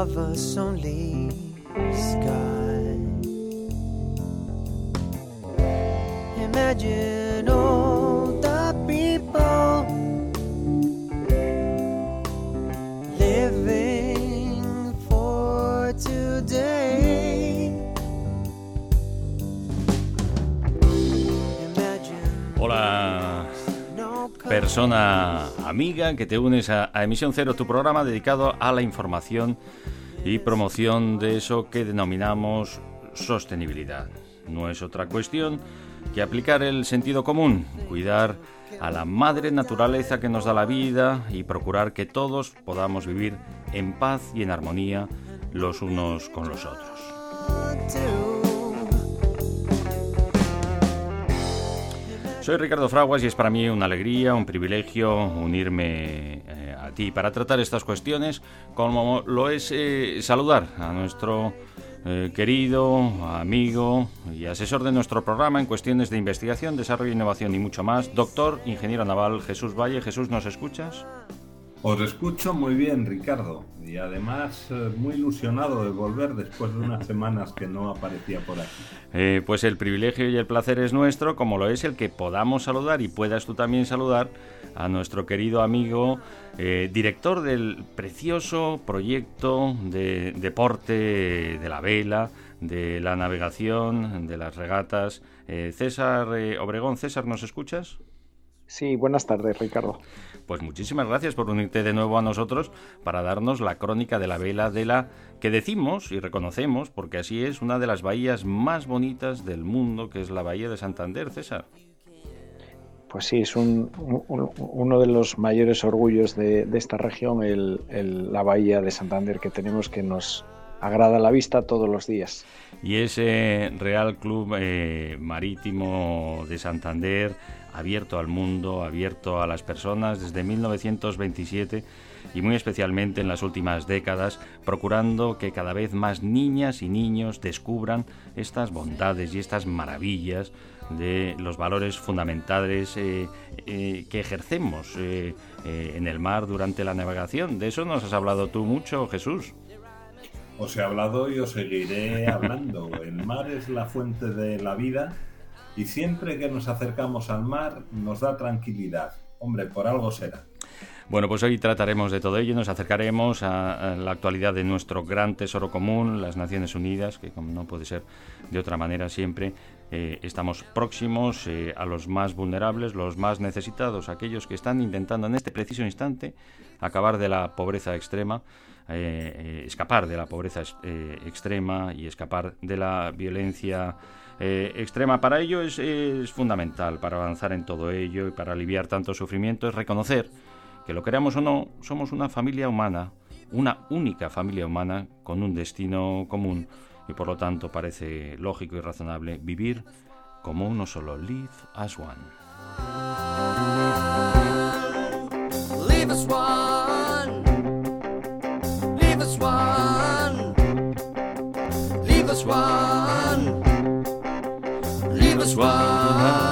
Above us only sky. Imagine all the people living for today. Hola, persona amiga que te unes a, a, Emisión Cero, tu programa dedicado a la información y promoción de eso que denominamos sostenibilidad. No es otra cuestión que aplicar el sentido común, cuidar a la madre naturaleza que nos da la vida y procurar que todos podamos vivir en paz y en armonía los unos con los otros. Soy Ricardo Fraguas y es para mí una alegría, un privilegio unirme eh, a ti para tratar estas cuestiones, como lo es eh, saludar a nuestro eh, querido amigo y asesor de nuestro programa en cuestiones de investigación, desarrollo, innovación y mucho más, doctor, ingeniero naval Jesús Valle. Jesús, ¿nos escuchas? Os escucho muy bien, Ricardo, y además eh, muy ilusionado de volver después de unas semanas que no aparecía por aquí. Eh, pues el privilegio y el placer es nuestro, como lo es el que podamos saludar y puedas tú también saludar a nuestro querido amigo, eh, director del precioso proyecto de deporte de la vela, de la navegación, de las regatas. César Obregón, César, ¿nos escuchas? Sí, buenas tardes, Ricardo. Pues muchísimas gracias por unirte de nuevo a nosotros para darnos la crónica de la vela de la que decimos y reconocemos, porque así es, una de las bahías más bonitas del mundo, que es la bahía de Santander, César. Pues sí, es un, uno de los mayores orgullos de, esta región, la bahía de Santander que tenemos que nos agrada la vista todos los días. Y ese Real Club eh, Marítimo de Santander abierto al mundo, abierto a las personas desde 1927 y muy especialmente en las últimas décadas, procurando que cada vez más niñas y niños descubran estas bondades y estas maravillas de los valores fundamentales eh, eh, que ejercemos eh, en el mar durante la navegación. De eso nos has hablado tú mucho, Jesús. Os he hablado y os seguiré hablando. El mar es la fuente de la vida y siempre que nos acercamos al mar nos da tranquilidad. Hombre, por algo será. Bueno, pues hoy trataremos de todo ello, nos acercaremos a, la actualidad de nuestro gran tesoro común, las Naciones Unidas, que como no puede ser de otra manera siempre, eh, estamos próximos eh, a los más vulnerables, los más necesitados, aquellos que están intentando en este preciso instante acabar de la pobreza extrema, eh, escapar de la pobreza extrema y escapar de la violencia eh, extrema. Para ello es, fundamental, para avanzar en todo ello y para aliviar tanto sufrimiento, es reconocer que lo queramos o no, somos una familia humana, una única familia humana con un destino común y por lo tanto parece lógico y razonable vivir como uno solo, live as one. Live as one. Live as one. Live as one. Was one.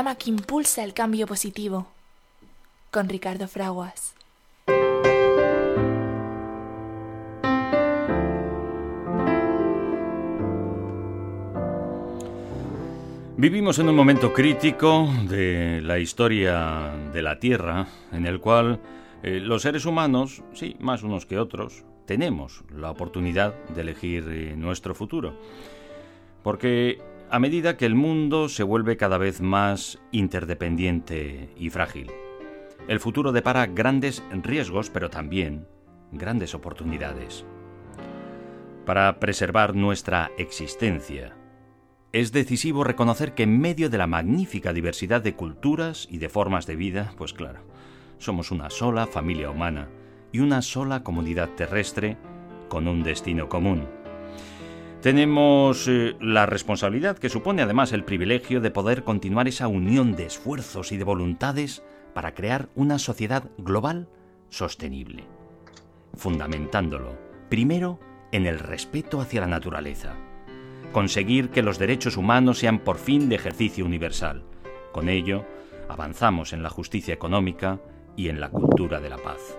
Que impulsa el cambio positivo, con Ricardo Fraguas. Vivimos en un momento crítico de la historia de la Tierra, en el cual eh, los seres humanos, sí, más unos que otros, tenemos la oportunidad de elegir eh, nuestro futuro. Porque a medida que el mundo se vuelve cada vez más interdependiente y frágil, el futuro depara grandes riesgos, pero también grandes oportunidades. Para preservar nuestra existencia, es decisivo reconocer que en medio de la magnífica diversidad de culturas y de formas de vida, pues claro, somos una sola familia humana y una sola comunidad terrestre con un destino común. Tenemos eh, la responsabilidad que supone además el privilegio de poder continuar esa unión de esfuerzos y de voluntades para crear una sociedad global sostenible, fundamentándolo primero en el respeto hacia la naturaleza conseguir que los derechos humanos sean por fin de ejercicio universal. Con ello, avanzamos en la justicia económica y en la cultura de la paz.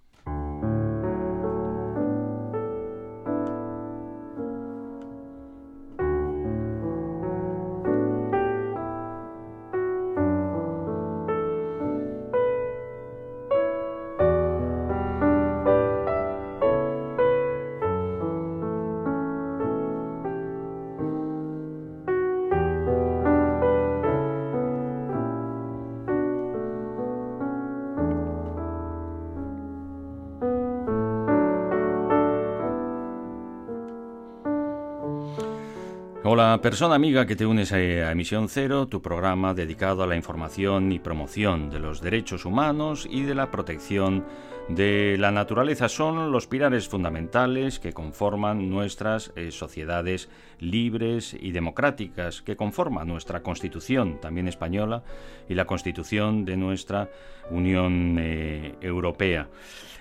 Persona amiga que te unes a Emisión Cero, tu programa dedicado a la información y promoción de los derechos humanos y de la protección de la naturaleza. Son los pilares fundamentales que conforman nuestras eh, sociedades libres y democráticas, que conforman nuestra Constitución, también española, y la Constitución de nuestra Unión eh, Europea.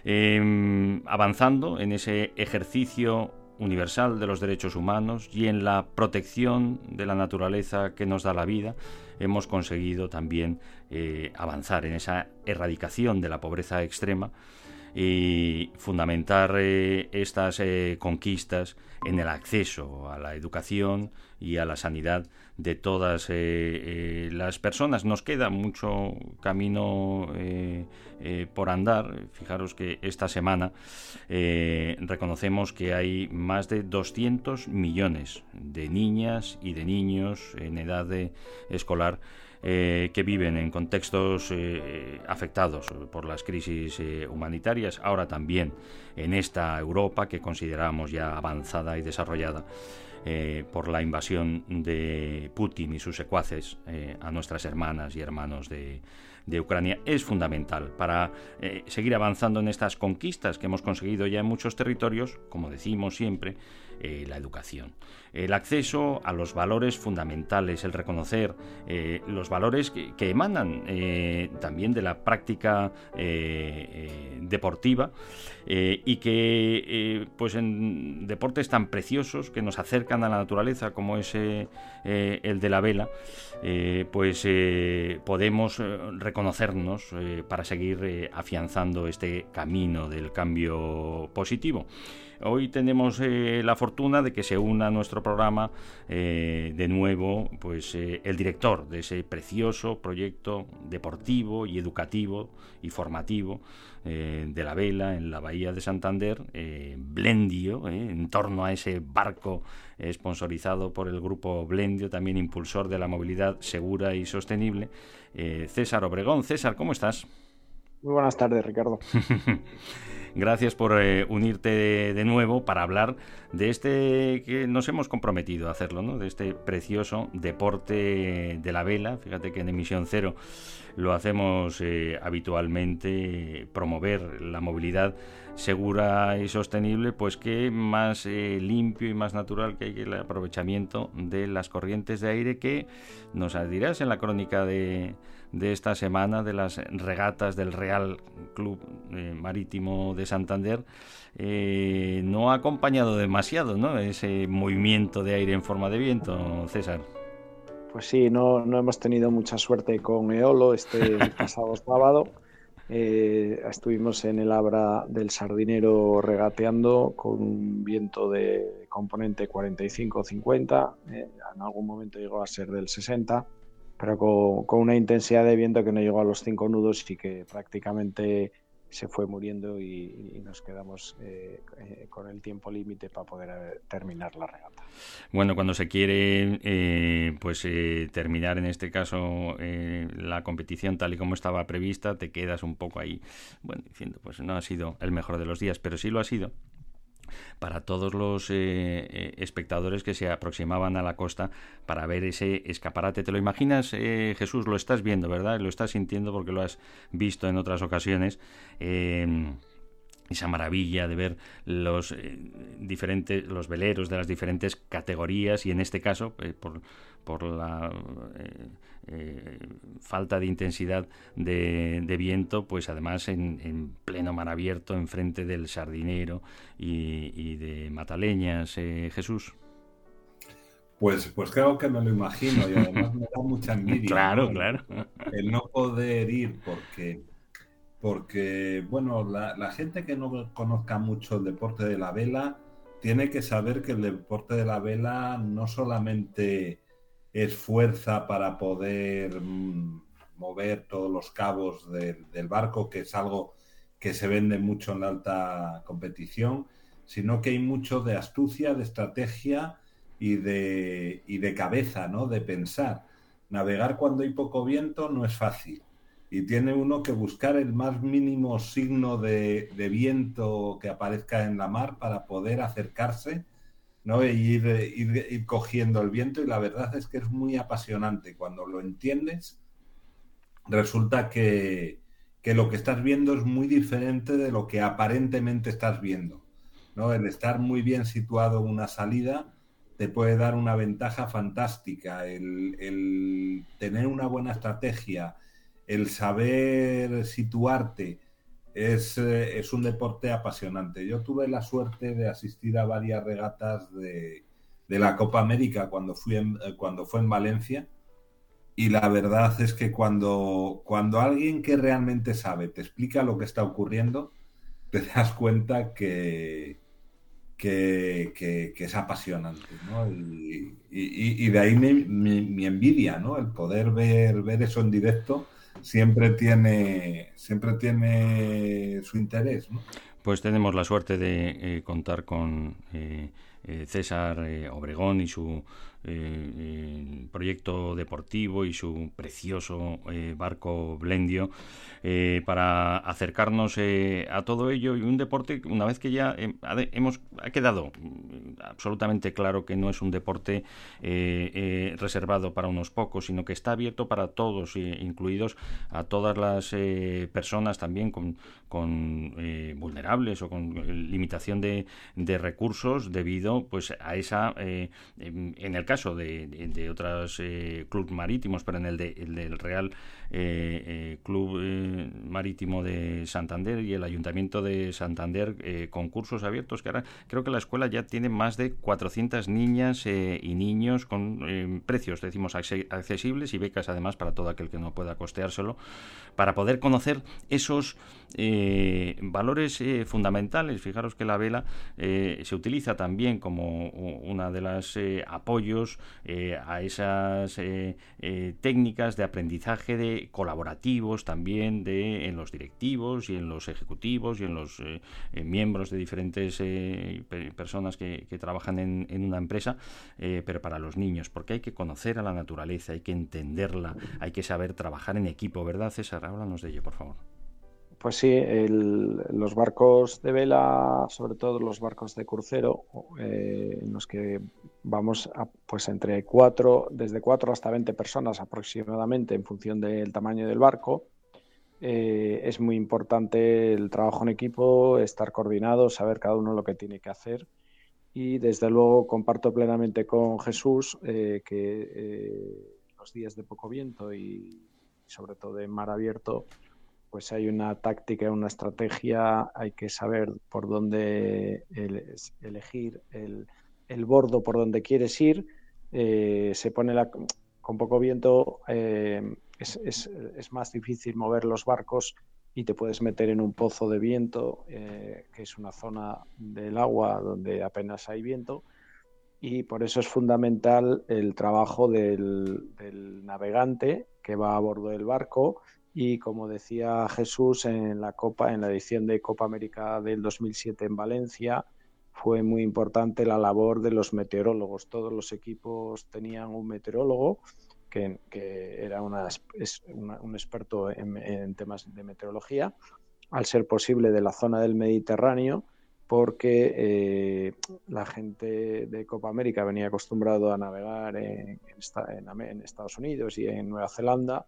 Em, avanzando en ese ejercicio universal de los derechos humanos y en la protección de la naturaleza que nos da la vida, hemos conseguido también eh, avanzar en esa erradicación de la pobreza extrema y fundamentar eh, estas eh, conquistas en el acceso a la educación y a la sanidad de todas eh, las personas. Nos queda mucho camino por andar. Fijaros que esta semana reconocemos que hay más de 200 millones de niñas y de niños en edad escolar eh, que viven en contextos eh, afectados por las crisis eh, humanitarias, ahora también en esta Europa que consideramos ya avanzada y desarrollada. Por la invasión de Putin y sus secuaces a nuestras hermanas y hermanos de, Ucrania es fundamental para seguir avanzando en estas conquistas que hemos conseguido ya en muchos territorios, como decimos siempre, eh, la educación. El acceso a los valores fundamentales, el reconocer eh, los valores que, emanan eh, también de la práctica deportiva y que pues en deportes tan preciosos que nos acercan a la naturaleza como es el de la vela, pues podemos reconocernos para seguir afianzando este camino del cambio positivo. Hoy tenemos eh, la fortuna de que se una a nuestro programa eh, de nuevo pues, eh, el director de ese precioso proyecto deportivo y educativo y formativo de la vela en la bahía de Santander, Blendio, en torno a ese barco sponsorizado por el grupo Blendio, también impulsor de la movilidad segura y sostenible. César Obregón, César, ¿cómo estás? Muy buenas tardes, Ricardo. gracias por eh, unirte de, nuevo para hablar de este que nos hemos comprometido a hacerlo, ¿no? De este precioso deporte de la vela. Fíjate que en emisión cero lo hacemos eh, habitualmente, promover la movilidad segura y sostenible, pues que más eh, limpio y más natural que el aprovechamiento de las corrientes de aire que nos dirás en la crónica de, de esta semana de las regatas del Real Club eh, Marítimo de Santander eh, no ha acompañado demasiado ¿no? ese movimiento de aire en forma de viento, César. Pues sí, no, no hemos tenido mucha suerte con Eolo este pasado sábado. Eh, estuvimos en el Abra del Sardinero regateando con un viento de componente 45-50, eh, en algún momento llegó a ser del 60, pero con, una intensidad de viento que no llegó a los 5 nudos y que prácticamente se fue muriendo y, nos quedamos eh, eh, con el tiempo límite para poder eh, terminar la regata. Bueno, cuando se quiere pues terminar en este caso la competición tal y como estaba prevista, te quedas un poco ahí, bueno, diciendo, pues no ha sido el mejor de los días, pero sí lo ha sido para todos los eh, eh, espectadores que se aproximaban a la costa para ver ese escaparate. ¿Te lo imaginas, eh, Jesús? Lo estás viendo, ¿verdad? Lo estás sintiendo porque lo has visto en otras ocasiones esa maravilla de ver los diferentes los veleros de las diferentes categorías y en este caso por, por la falta de intensidad de, viento, pues además en, pleno mar abierto, enfrente del sardinero y, de Mataleñas, eh, Jesús. Pues, pues creo que me lo imagino y además me da mucha envidia. Claro, claro. El no poder ir porque, porque bueno, la, la, gente que no conozca mucho el deporte de la vela tiene que saber que el deporte de la vela no solamente es fuerza para poder mm, mover todos los cabos del barco, que es algo que se vende mucho en la alta competición, sino que hay mucho de astucia, de estrategia y de, y de cabeza, ¿no? De pensar. Navegar cuando hay poco viento no es fácil. Y tiene uno que buscar el más mínimo signo de, de viento que aparezca en la mar para poder acercarse ¿no? E ir, cogiendo el viento y la verdad es que es muy apasionante. Cuando lo entiendes, resulta que, lo que estás viendo es muy diferente de lo que aparentemente estás viendo. ¿no? El estar muy bien situado en una salida te puede dar una ventaja fantástica. El, el tener una buena estrategia, el saber situarte, eh, es, un deporte apasionante. Yo tuve la suerte de asistir a varias regatas de, la Copa América cuando, fui eh, cuando fue en Valencia. Y la verdad es que cuando, cuando alguien que realmente sabe te explica lo que está ocurriendo, te das cuenta que, que, es apasionante. Y, de ahí mi, envidia, ¿no? el poder ver, ver eso en directo siempre tiene, siempre tiene su interés. Pues tenemos la suerte de eh, contar con eh, eh, César Obregón y su proyecto deportivo y su precioso barco Blendio para acercarnos a todo ello y un deporte una vez que ya hemos ha quedado absolutamente claro que no es un deporte reservado para unos pocos sino que está abierto para todos incluidos a todas las personas también con, con vulnerables o con limitación de, de recursos debido pues a esa eh, en el caso de, de, otros eh, clubes marítimos pero en el, de, el del Real eh, Club Marítimo de Santander y el Ayuntamiento de Santander concursos abiertos que ahora creo que la escuela ya tiene más de 400 niñas y niños con precios decimos accesibles y becas además para todo aquel que no pueda costeárselo para poder conocer esos valores fundamentales. Fijaros que la vela eh, se utiliza también como una de las eh, apoyos eh, a esas técnicas de aprendizaje de colaborativos también de en los directivos y en los ejecutivos y en los miembros de diferentes personas que, trabajan en, en, una empresa, pero para los niños, porque hay que conocer a la naturaleza, hay que entenderla, hay que saber trabajar en equipo, ¿verdad, César? Háblanos de ello, por favor. Pues sí, los barcos de vela, sobre todo los barcos de crucero, eh, en los que vamos a, pues entre cuatro, desde cuatro hasta 20 personas aproximadamente en función del tamaño del barco. Eh, es muy importante el trabajo en equipo, estar coordinado, saber cada uno lo que tiene que hacer. Y desde luego comparto plenamente con Jesús eh, que los días de poco viento y sobre todo en mar abierto pues hay una táctica, una estrategia, hay que saber por dónde elegir el, bordo por donde quieres ir. Eh, se pone la, con poco viento, eh, es, más difícil mover los barcos y te puedes meter en un pozo de viento, eh, que es una zona del agua donde apenas hay viento. Y por eso es fundamental el trabajo del navegante que va a bordo del barco y como decía Jesús en la Copa, en la edición de Copa América del 2007 en Valencia, fue muy importante la labor de los meteorólogos. Todos los equipos tenían un meteorólogo que, era una, un experto en, temas de meteorología, al ser posible de la zona del Mediterráneo, porque eh, la gente de Copa América venía acostumbrado a navegar en Estados Unidos y en Nueva Zelanda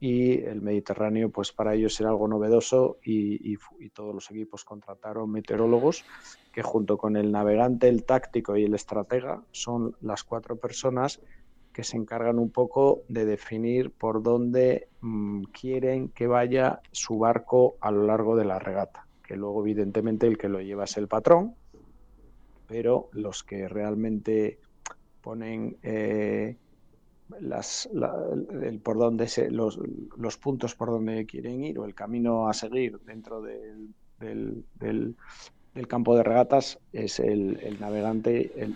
y el Mediterráneo pues para ellos era algo novedoso y, todos los equipos contrataron meteorólogos que junto con el navegante, el táctico y el estratega son las cuatro personas que se encargan un poco de definir por dónde mm, quieren que vaya su barco a lo largo de la regata, que luego evidentemente el que lo lleva es el patrón, pero los que realmente ponen... Eh, las, el, por donde se, los, los, puntos por donde quieren ir o el camino a seguir dentro del, del, el campo de regatas es el, navegante y el.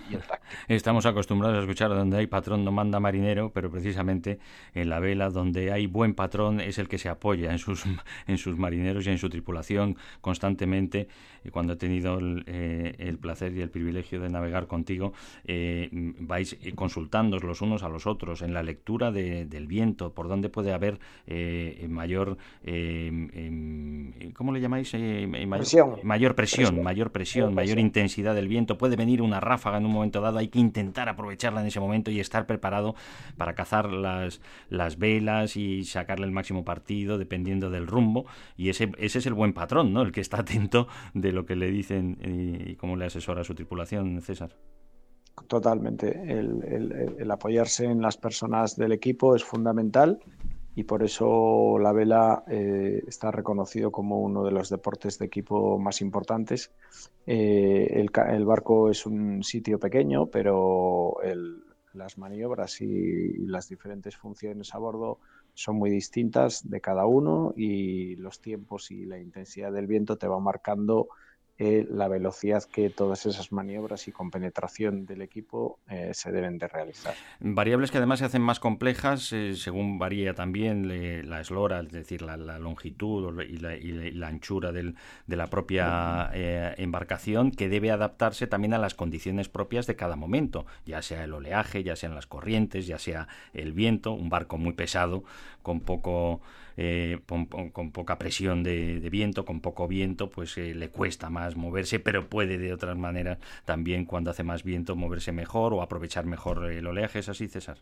Estamos acostumbrados a escuchar donde hay patrón no manda marinero, pero precisamente en la vela donde hay buen patrón es el que se apoya en sus, en sus marineros y en su tripulación constantemente. Y cuando he tenido el, eh, placer y el privilegio de navegar contigo, eh, vais consultándoos los unos a los otros en la lectura del viento, por dónde puede haber eh, mayor, em, ¿cómo le llamáis? mayor presión. Mayor presión mayor presión, mayor intensidad del viento, puede venir una ráfaga en un momento dado, hay que intentar aprovecharla en ese momento y estar preparado para cazar las, las velas y sacarle el máximo partido dependiendo del rumbo y ese, ese es el buen patrón, ¿no? El que está atento de lo que le dicen y, cómo le asesora a su tripulación, César. Totalmente. el, apoyarse en las personas del equipo es fundamental y por eso la vela eh, está reconocido como uno de los deportes de equipo más importantes. Eh, el, barco es un sitio pequeño, pero las maniobras y, las diferentes funciones a bordo son muy distintas de cada uno y los tiempos y la intensidad del viento te va marcando eh, la velocidad que todas esas maniobras y con penetración del equipo eh, se deben de realizar. Variables que además se hacen más complejas eh, según varía también la eslora, es decir, la, longitud y la, anchura de la propia embarcación, que debe adaptarse también a las condiciones propias de cada momento, ya sea el oleaje, ya sean las corrientes, ya sea el viento, un barco muy pesado con poco eh, con, poca presión de, viento, con poco viento, pues eh, le cuesta más moverse, pero puede de otras maneras también cuando hace más viento moverse mejor o aprovechar mejor el oleaje. ¿Es así, César?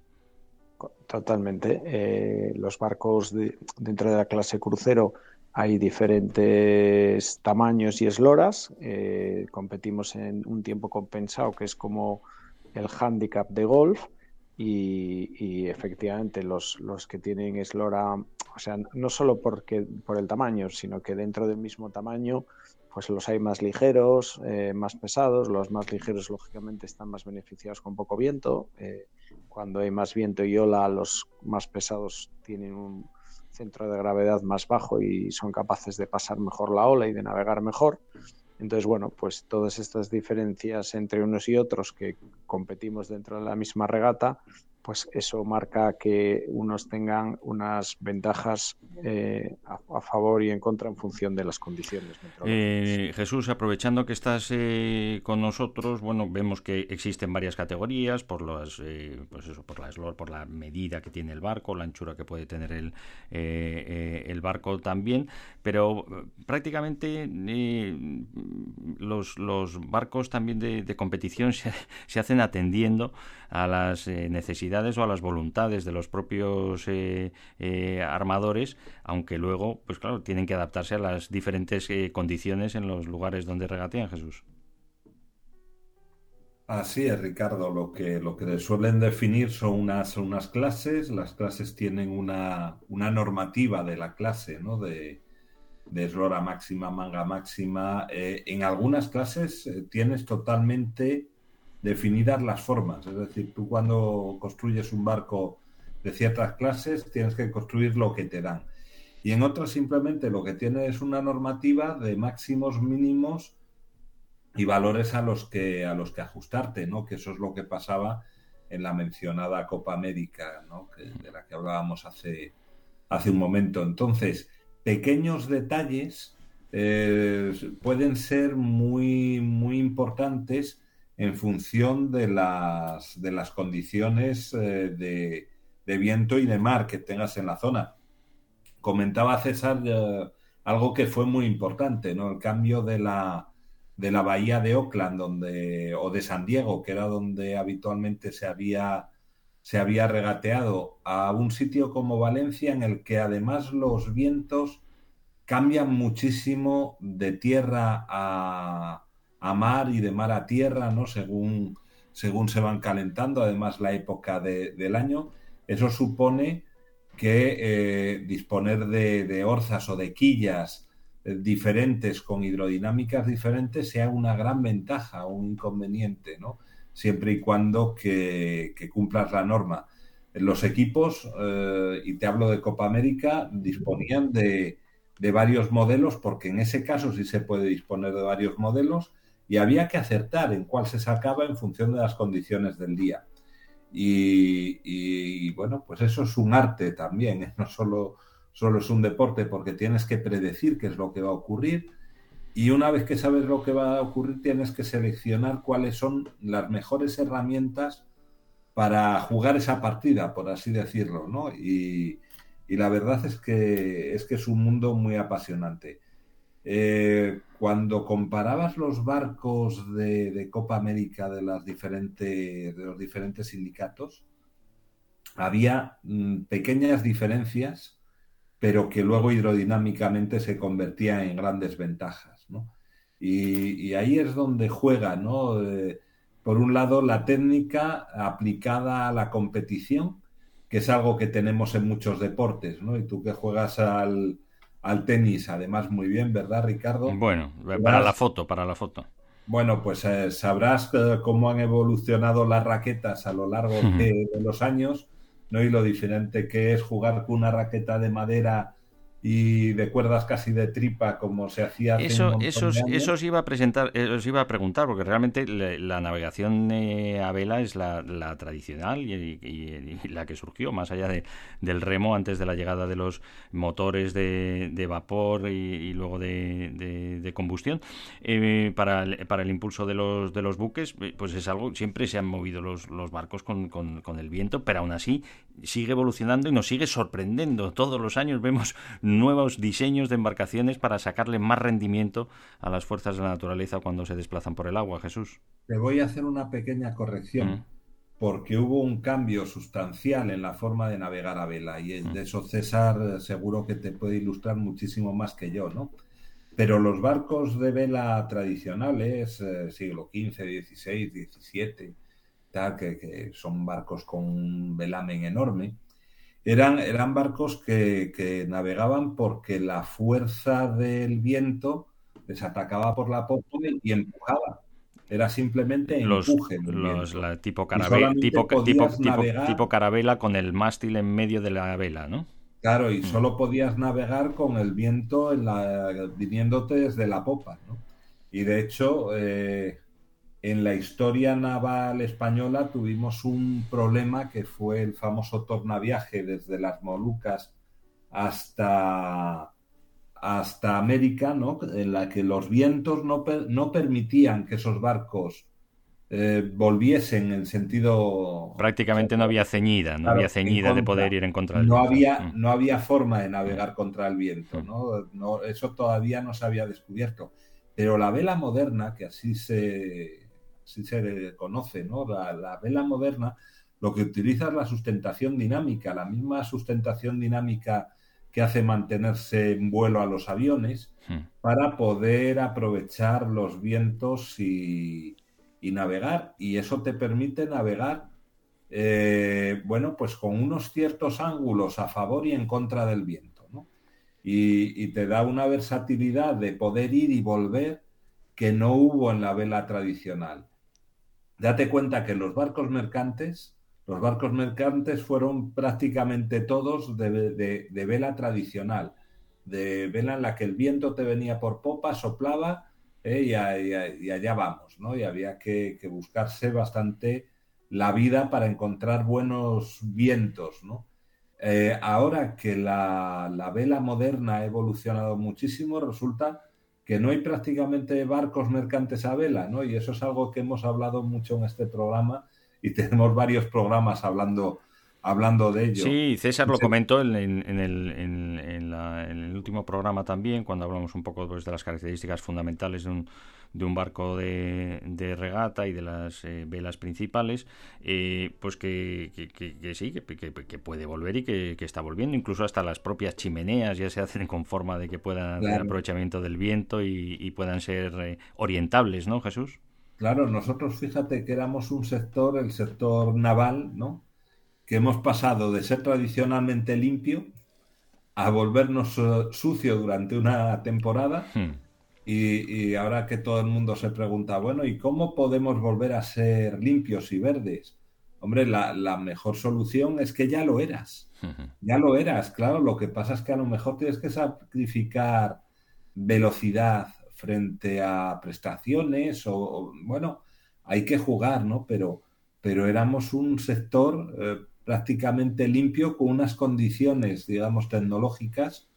Totalmente. Eh, los barcos dentro de la clase crucero hay diferentes tamaños y esloras. competimos en un tiempo compensado, que es como el handicap de golf. Y, efectivamente los, los, que tienen eslora, o sea, no solo porque, por el tamaño, sino que dentro del mismo tamaño, pues los hay más ligeros, eh, más pesados. Los más ligeros, lógicamente, están más beneficiados con poco viento. Eh, cuando hay más viento y ola, los más pesados tienen un centro de gravedad más bajo y son capaces de pasar mejor la ola y de navegar mejor. Entonces, bueno, pues todas estas diferencias entre unos y otros que competimos dentro de la misma regata pues eso marca que unos tengan unas ventajas eh, a, favor y en contra en función de las condiciones. Eh, Jesús, aprovechando que estás eh, con nosotros, bueno, vemos que existen varias categorías por las, pues eso, por la por la medida que tiene el barco, la anchura que puede tener el, el barco también, pero prácticamente los, los barcos también de, competición se, se hacen atendiendo a las necesidades o a las voluntades de los propios eh, eh, armadores, aunque luego, pues claro, tienen que adaptarse a las diferentes eh, condiciones en los lugares donde regatean, Jesús. Así es, Ricardo. Lo que, lo que suelen definir son unas, unas clases. Las clases tienen una, una normativa de la clase, ¿no? De, de eslora máxima, manga máxima. en algunas clases tienes totalmente definidas las formas. Es decir, tú cuando construyes un barco de ciertas clases tienes que construir lo que te dan. Y en otras simplemente lo que tienes es una normativa de máximos, mínimos y valores a los que a los que ajustarte, ¿no? Que eso es lo que pasaba en la mencionada Copa América, ¿no? de la que hablábamos hace, hace un momento. Entonces, pequeños detalles eh, pueden ser muy, muy importantes en función de las, de las condiciones eh, de, viento y de mar que tengas en la zona. Comentaba César eh, algo que fue muy importante, ¿no? El cambio de la, de la bahía de Oakland donde, o de San Diego, que era donde habitualmente se había, se había regateado, a un sitio como Valencia en el que además los vientos cambian muchísimo de tierra a, a mar y de mar a tierra, ¿no? Según, según se van calentando, además la época del año. Eso supone que eh, disponer de, orzas o de quillas eh, diferentes con hidrodinámicas diferentes sea una gran ventaja, un inconveniente, ¿no? Siempre y cuando que, cumplas la norma. Los equipos, eh, y te hablo de Copa América, disponían de, de varios modelos, porque en ese caso sí se puede disponer de varios modelos, y había que acertar en cuál se sacaba en función de las condiciones del día. Y, bueno, pues eso es un arte también, ¿eh? no solo, solo es un deporte porque tienes que predecir qué es lo que va a ocurrir y una vez que sabes lo que va a ocurrir tienes que seleccionar cuáles son las mejores herramientas para jugar esa partida, por así decirlo, ¿no? Y, la verdad es que, es que es un mundo muy apasionante. Eh, cuando comparabas los barcos de, Copa América de, los diferentes sindicatos, había mm, pequeñas diferencias, pero que luego hidrodinámicamente se convertían en grandes ventajas. Y, ahí es donde juega, ¿no? Eh, por un lado, la técnica aplicada a la competición, que es algo que tenemos en muchos deportes, ¿no? Y tú que juegas al, al tenis, además muy bien, ¿verdad, Ricardo? Bueno, para la foto, para la foto. Bueno, pues eh, sabrás eh, cómo han evolucionado las raquetas a lo largo de, los años, ¿no? Y lo diferente que es jugar con una raqueta de madera y de cuerdas casi de tripa como se hacía eso eso, eso os iba a presentar eh, os iba a preguntar porque realmente la, navegación eh, a vela es la, tradicional y, la que surgió más allá de, del remo antes de la llegada de los motores de, vapor y, luego de, combustión. Eh, para, el, para el impulso de los de los buques pues es algo siempre se han movido los, los barcos con, con, con el viento pero aún así sigue evolucionando y nos sigue sorprendiendo. Todos los años vemos nuevos diseños de embarcaciones para sacarle más rendimiento a las fuerzas de la naturaleza cuando se desplazan por el agua, Jesús. Te voy a hacer una pequeña corrección. Mm. Porque hubo un cambio sustancial en la forma de navegar a vela, y mm. de eso César seguro que te puede ilustrar muchísimo más que yo, ¿no? Pero los barcos de vela tradicionales, eh, siglo XV, XVI, XVII, tal, que, que, son barcos con un velamen enorme, eran, eran barcos que, navegaban porque la fuerza del viento les atacaba por la popa y empujaba. Era simplemente empuje. Los, tipo, carabela, tipo, tipo, tipo, carabela con el mástil en medio de la vela, ¿no? Claro, y mm. solo podías navegar con el viento en la, viniéndote desde la popa, ¿no? Y de hecho, eh, en la historia naval española tuvimos un problema que fue el famoso tornaviaje desde las Molucas hasta, hasta América, ¿no? en la que los vientos no, no permitían que esos barcos eh, volviesen en sentido... Prácticamente no había ceñida, no había ceñida de poder ir en contra del no viento. Había, Mm. no había forma de navegar contra el viento, ¿no? no eso todavía no se había descubierto. Pero la vela moderna, que así se, así se conoce, ¿no? La, la, vela moderna lo que utiliza es la sustentación dinámica, la misma sustentación dinámica que hace mantenerse en vuelo a los aviones Hmm. para poder aprovechar los vientos y, y navegar. Y eso te permite navegar, eh, bueno, pues con unos ciertos ángulos a favor y en contra del viento. ¿no? Y, y, te da una versatilidad de poder ir y volver que no hubo en la vela tradicional. Date cuenta que los barcos mercantes, los barcos mercantes fueron prácticamente todos de, vela tradicional, de vela en la que el viento te venía por popa, soplaba eh, y, allá vamos, ¿no? Y había que, buscarse bastante la vida para encontrar buenos vientos, ¿no? Eh, ahora que la, vela moderna ha evolucionado muchísimo, resulta que no hay prácticamente barcos mercantes a vela, ¿no? Y eso es algo que hemos hablado mucho en este programa y tenemos varios programas hablando hablando de ello. Sí, César lo comentó en, en, en, el, en, la, en, el, último programa también, cuando hablamos un poco pues, de las características fundamentales de un, de un barco de, de, regata y de las eh, velas principales, eh, pues que, que, que, que sí, que, puede volver y que, está volviendo. Incluso hasta las propias chimeneas ya se hacen con forma de que puedan claro. tener aprovechamiento del viento y, y puedan ser eh, orientables, ¿no, Jesús? Claro, nosotros fíjate que éramos un sector, el sector naval, ¿no? que hemos pasado de ser tradicionalmente limpio a volvernos uh, sucio durante una temporada Hmm. Y, y, ahora que todo el mundo se pregunta, bueno, ¿y cómo podemos volver a ser limpios y verdes? Hombre, la, la mejor solución es que ya lo eras, ya lo eras, claro, lo que pasa es que a lo mejor tienes que sacrificar velocidad frente a prestaciones o, o bueno, hay que jugar, ¿no? Pero, pero éramos un sector eh, prácticamente limpio con unas condiciones, digamos, tecnológicas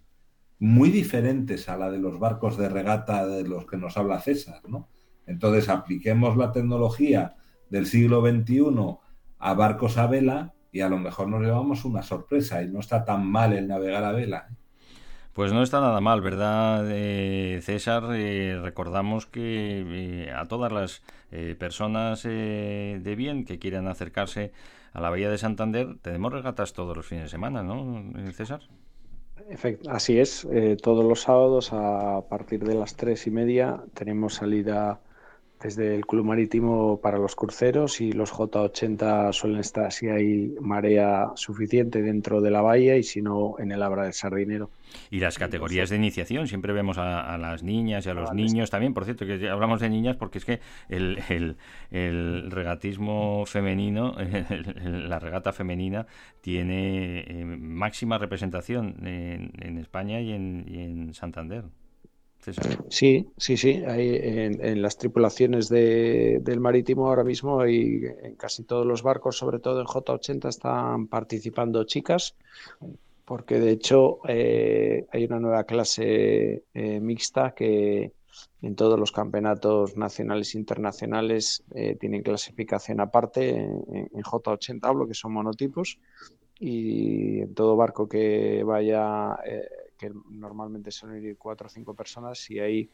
muy diferentes a la de los barcos de regata de los que nos habla César, ¿no? Entonces apliquemos la tecnología del siglo XXI a barcos a vela y a lo mejor nos llevamos una sorpresa y no está tan mal el navegar a vela. ¿eh? Pues no está nada mal, ¿verdad, eh, César? Eh, recordamos que eh, a todas las personas de bien que quieran acercarse a la Bahía de Santander, tenemos regatas todos los fines de semana, ¿no, César? Así es, eh, todos los sábados a partir de las tres y media tenemos salida desde el Club Marítimo para los cruceros y los J80 suelen estar si hay marea suficiente dentro de la bahía y si no en el Abra del Sardinero. Y las categorías de iniciación, siempre vemos a, a las niñas y a los ah, niños también, por cierto, que hablamos de niñas porque es que el, el, el regatismo femenino, el, la regata femenina, tiene eh, máxima representación en, en España y en, y en Santander. Sí, sí, sí. Hay en, en las tripulaciones de, del marítimo ahora mismo hay en casi todos los barcos, sobre todo en J80, están participando chicas, porque de hecho eh, hay una nueva clase eh, mixta que en todos los campeonatos nacionales e internacionales eh, tienen clasificación aparte en, en J80 hablo que son monotipos y en todo barco que vaya eh, normalmente suelen ir cuatro o cinco personas, si hay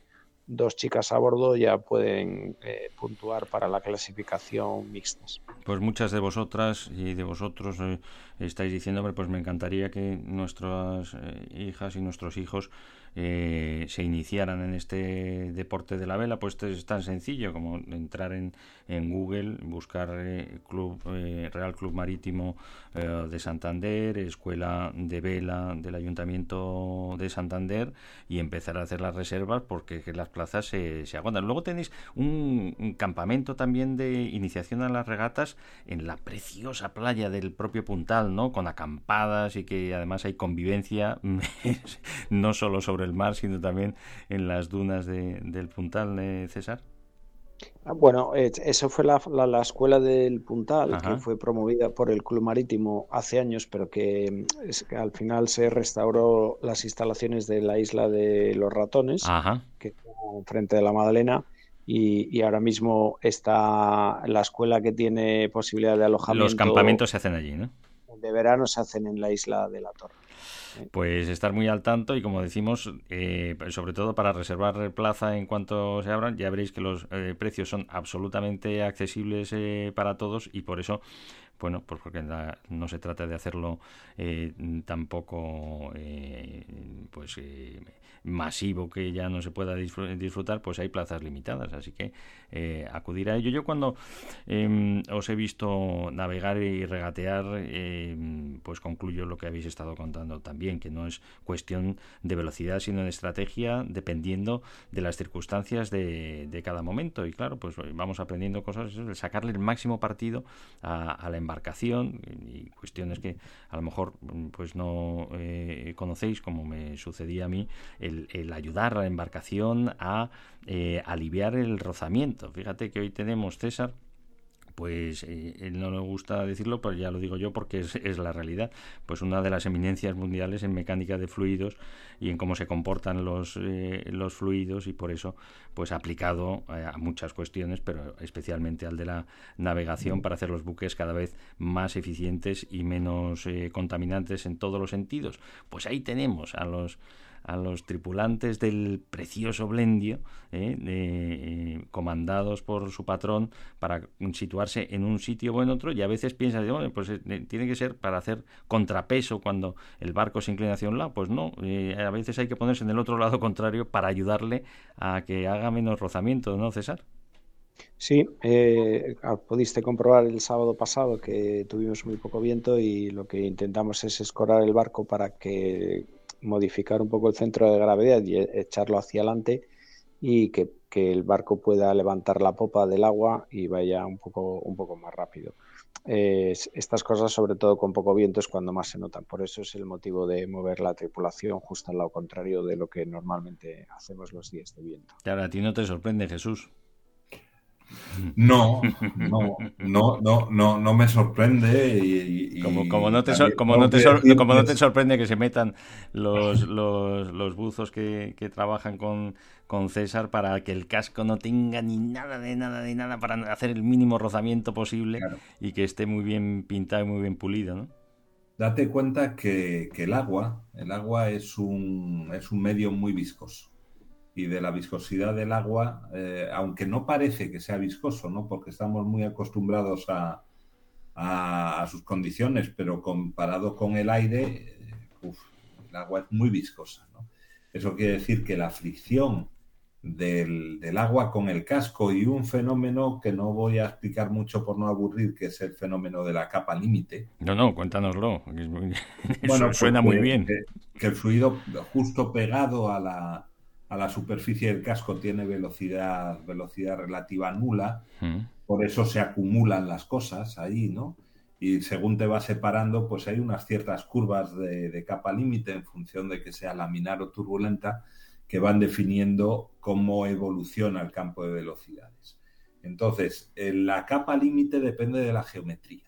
dos chicas a bordo ya pueden eh, puntuar para la clasificación mixtas. Pues muchas de vosotras y de vosotros eh, estáis diciendo, pues me encantaría que nuestras eh, hijas y nuestros hijos eh, se iniciaran en este deporte de la vela, pues es tan sencillo como entrar en, en Google, buscar eh, club eh, Real Club Marítimo eh, de Santander, Escuela de Vela del Ayuntamiento de Santander y empezar a hacer las reservas porque las plazas se, se agotan. Luego tenéis un, campamento también de iniciación a las regatas en la preciosa playa del propio Puntal, ¿no? Con acampadas y que además hay convivencia no solo sobre el mar, sino también en las dunas de, del Puntal, ¿eh, César? Ah, bueno, eso fue la, la, escuela del Puntal, que fue promovida por el Club Marítimo hace años, pero que, es, que, al final se restauró las instalaciones de la isla de los ratones, que está frente de la Madalena, y, ahora mismo está la escuela que tiene posibilidad de alojamiento. Los campamentos se hacen allí, ¿no? De verano se hacen en la isla de la Torre. Pues estar muy al tanto y como decimos, eh, sobre todo para reservar plaza en cuanto se abran, ya veréis que los eh, precios son absolutamente accesibles eh, para todos y por eso bueno, pues porque no se trata de hacerlo eh, tampoco eh, pues eh, masivo que ya no se pueda disfrutar, pues hay plazas limitadas, así que acudir a ello. Yo cuando em, os he visto navegar y regatear, em, pues concluyo lo que habéis estado contando también, que no es cuestión de velocidad, sino de estrategia, dependiendo de las circunstancias de, cada momento. Y claro, pues vamos aprendiendo cosas, sacarle el máximo partido a, a la embarcación y cuestiones que a lo mejor pues no eh, conocéis, como me sucedía a mí, el, el ayudar a la embarcación a eh, aliviar el rozamiento. Fíjate que hoy tenemos, César, pues eh, no le gusta decirlo, pero ya lo digo yo porque es, la realidad. Pues una de las eminencias mundiales en mecánica de fluidos y en cómo se comportan los, eh, los fluidos y por eso pues aplicado eh, a muchas cuestiones, pero especialmente al de la navegación para hacer los buques cada vez más eficientes y menos contaminantes en todos los sentidos. Pues ahí tenemos a los a los tripulantes del precioso Blendio, eh, eh, comandados por su patrón para situarse en un sitio o en otro, y a veces piensa, bueno, pues eh, tiene que ser para hacer contrapeso cuando el barco se inclina hacia un lado. Pues no, a veces hay que ponerse en el otro lado contrario para ayudarle a que haga menos rozamiento, ¿no, César? Sí, eh, ah, pudiste comprobar el sábado pasado que tuvimos muy poco viento y lo que intentamos es escorar el barco para que modificar un poco el centro de gravedad y e, echarlo hacia adelante y que, el barco pueda levantar la popa del agua y vaya un poco, un poco más rápido. estas cosas, sobre todo con poco viento, es cuando más se notan. Por eso es el motivo de mover la tripulación justo al lado contrario de lo que normalmente hacemos los días de viento. Claro, a ti no te sorprende, Jesús. No, no, no, no, no, no me sorprende. Y, como, como, no te, como, no te como no te sorprende que se metan los, los, los buzos que, que trabajan con, con, César para que el casco no tenga ni nada de nada de nada para hacer el mínimo rozamiento posible y que esté muy bien pintado y muy bien pulido, ¿no? Date cuenta que, que el agua, el agua es un, es un medio muy viscoso y de la viscosidad del agua, eh, aunque no parece que sea viscoso, ¿no? porque estamos muy acostumbrados a, a, sus condiciones, pero comparado con el aire, eh, el agua es muy viscosa. ¿no? Eso quiere decir que la fricción del, del, agua con el casco y un fenómeno que no voy a explicar mucho por no aburrir, que es el fenómeno de la capa límite. No, no, cuéntanoslo. Bueno, suena muy bien. que el fluido justo pegado a la, a la superficie del casco tiene velocidad, velocidad relativa nula, mm. por eso se acumulan las cosas ahí, ¿no? Y según te va separando, pues hay unas ciertas curvas de, capa límite en función de que sea laminar o turbulenta que van definiendo cómo evoluciona el campo de velocidades. Entonces, la capa límite depende de la geometría.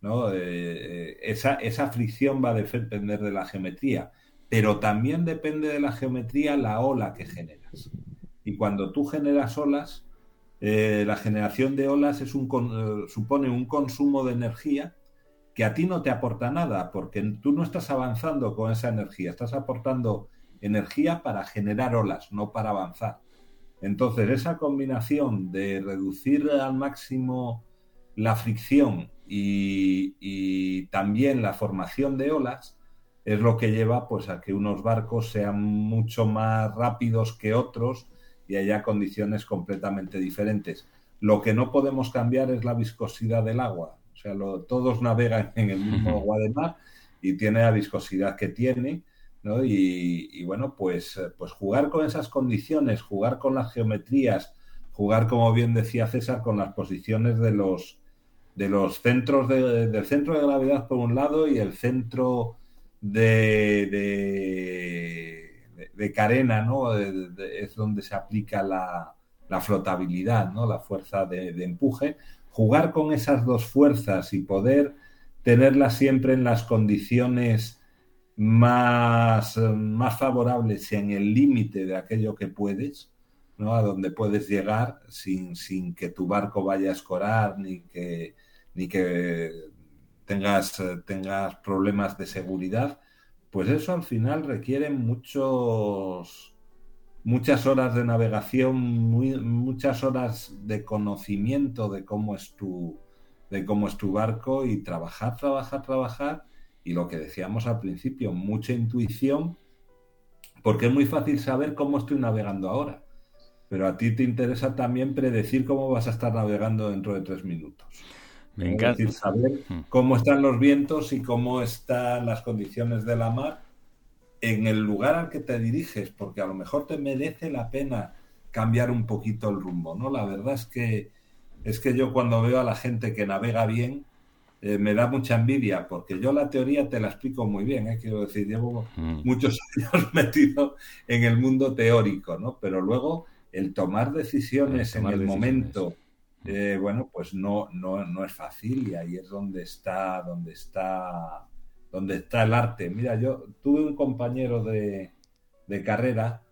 ¿no? Eh, eh, esa, esa fricción va a depender de la geometría pero también depende de la geometría la ola que generas. Y cuando tú generas olas, eh, la generación de olas es un, eh, supone un consumo de energía que a ti no te aporta nada, porque tú no estás avanzando con esa energía, estás aportando energía para generar olas, no para avanzar. Entonces, esa combinación de reducir al máximo la fricción y también la formación de olas, es lo que lleva pues a que unos barcos sean mucho más rápidos que otros y haya condiciones completamente diferentes. Lo que no podemos cambiar es la viscosidad del agua. O sea, todos navegan en el mismo agua de mar y tiene la viscosidad que tiene. ¿no? Y, bueno, pues, pues jugar con esas condiciones, jugar con las geometrías, jugar, como bien decía César, con las posiciones de los, de los centros del centro de gravedad por un lado y el centro de, de, de, carena, ¿no? es donde se aplica la, la flotabilidad, ¿no? la fuerza de, empuje, jugar con esas dos fuerzas y poder tenerlas siempre en las condiciones más, más favorables y en el límite de aquello que puedes, ¿no? a donde puedes llegar sin, sin que tu barco vaya a escorar ni que, ni que tengas, tengas problemas de seguridad, pues eso al final requiere muchos, muchas horas de navegación, muchas horas de conocimiento de cómo es tu, de cómo es tu barco y trabajar, trabajar, trabajar. Y lo que decíamos al principio, mucha intuición, porque es muy fácil saber cómo estoy navegando ahora. Pero a ti te interesa también predecir cómo vas a estar navegando dentro de tres minutos. Me encanta. decir, saber hmm. cómo están los vientos y cómo están las condiciones de la mar en el lugar al que te diriges, porque a lo mejor te merece la pena cambiar un poquito el rumbo, ¿no? La verdad es que es que yo cuando veo a la gente que navega bien, eh, me da mucha envidia, porque yo la teoría te la explico muy bien, ¿eh? quiero decir, llevo hmm. muchos años metido en el mundo teórico, ¿no? Pero luego el tomar decisiones en el momento, eh, bueno, pues no, no, no es fácil y ahí es donde está, donde está donde está el arte. Mira, yo tuve un compañero de, carrera,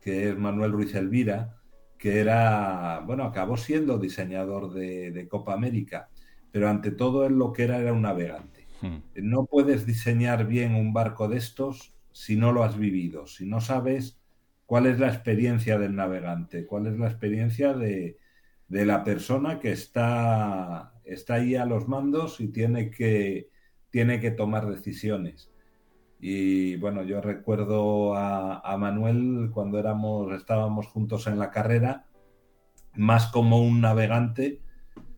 que es Manuel Ruiz Elvira, que era, bueno, acabó siendo diseñador de, Copa América, pero ante todo él lo que era era un navegante. Hmm. No puedes diseñar bien un barco de estos si no lo has vivido, si no sabes cuál es la experiencia del navegante, cuál es la experiencia de, de la persona que está, está ahí a los mandos y tiene que tiene que tomar decisiones. Y bueno, yo recuerdo a, Manuel cuando éramos, estábamos juntos en la carrera, más como un navegante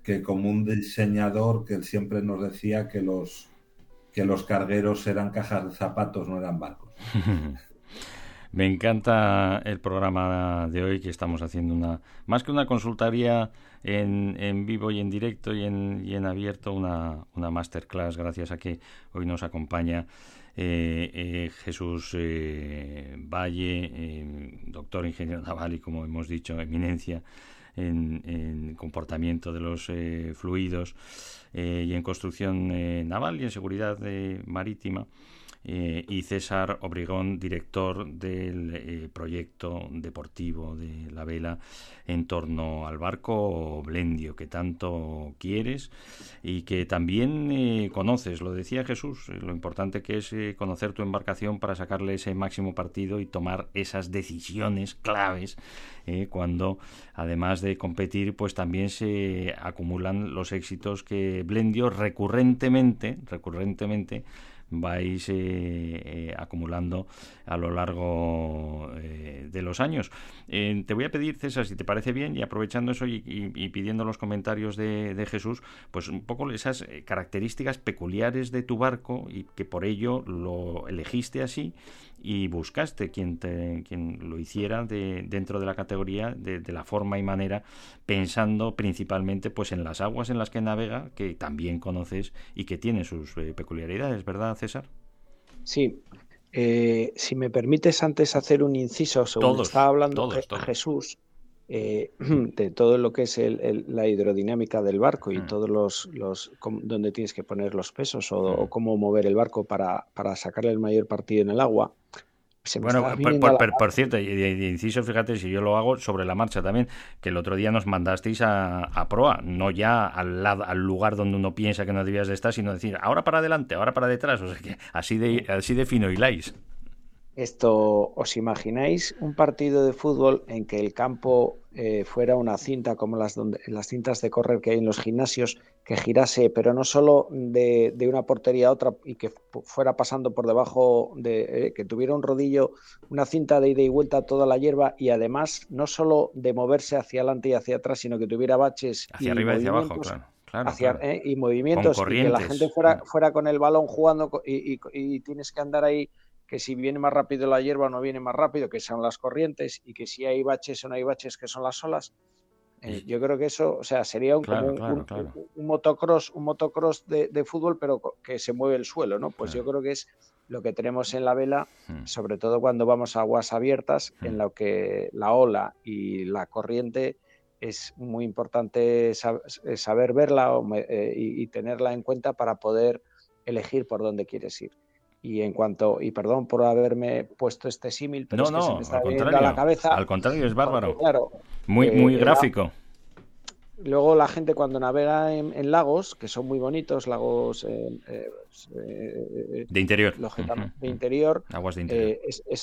que como un diseñador que él siempre nos decía que los, que los cargueros eran cajas de zapatos, no eran barcos. Me encanta el programa de hoy que estamos haciendo una más que una consultaría en, en vivo y en directo y en, abierto, una, una masterclass gracias a que hoy nos acompaña eh, eh, Jesús eh, Valle, doctor ingeniero naval y como hemos dicho, eminencia en, en comportamiento de los fluidos y en construcción naval y en seguridad marítima. Eh, y César Obregón, director del eh, proyecto deportivo de la vela en torno al barco Blendio, que tanto quieres y que también eh, conoces. Lo decía Jesús, lo importante que es conocer tu embarcación para sacarle ese máximo partido y tomar esas decisiones claves cuando, además de competir, pues también se acumulan los éxitos que Blendio recurrentemente, recurrentemente, vais eh, eh, acumulando a lo largo eh, de los años. te voy a pedir, César, si te parece bien, y aprovechando eso y, pidiendo los comentarios de, de, Jesús, pues un poco esas características peculiares de tu barco y que por ello lo elegiste así y buscaste quien, te, quien lo hiciera de, dentro de la categoría de, la forma y manera, pensando principalmente pues en las aguas en las que navega, que también conoces y que tiene sus eh, peculiaridades, ¿verdad, César? Sí. Eh, si me permites antes hacer un inciso sobre lo que estaba hablando Jesús, eh, de todo lo que es la hidrodinámica del barco y mm. todos los, los donde tienes que poner los pesos o, mm. cómo mover el barco para, para, sacarle el mayor partido en el agua. bueno, por, cierto, y, inciso, fíjate, si yo lo hago sobre la marcha también, que el otro día nos mandasteis a, a proa, no ya al, al lugar donde uno piensa que no debías de estar, sino decir, ahora para adelante, ahora para detrás, o sea que así de, así de fino hiláis. Esto, ¿os imagináis un partido de fútbol en que el campo eh, fuera una cinta como las, donde, las cintas de correr que hay en los gimnasios, que girase, pero no solo de, una portería a otra y que fuera pasando por debajo de, eh, que tuviera un rodillo, una cinta de ida y vuelta toda la hierba y además no solo de moverse hacia adelante y hacia atrás, sino que tuviera baches. Hacia arriba y hacia abajo, claro. Eh, y movimientos y que la gente fuera, fuera con el balón jugando y tienes que andar ahí que si viene más rápido la hierba o no viene más rápido, que son las corrientes, y que si hay baches o no hay baches, que son las olas. Eh, yo creo que eso, o sea, sería un, un, motocross, un motocross de, fútbol, pero que se mueve el suelo, ¿no? Pues yo creo que es lo que tenemos en la vela, hmm. sobre todo cuando vamos a aguas abiertas, en hmm. lo que la ola y la corriente es muy importante saber verla y, tenerla en cuenta para poder elegir por dónde quieres ir. Y en cuanto, y perdón por haberme puesto este símil, pero es que se me está al a la cabeza. Al contrario, es bárbaro. claro. Muy, muy gráfico. Luego la gente cuando navega en, lagos, que son muy bonitos, lagos eh, eh, de interior, de interior, aguas de interior,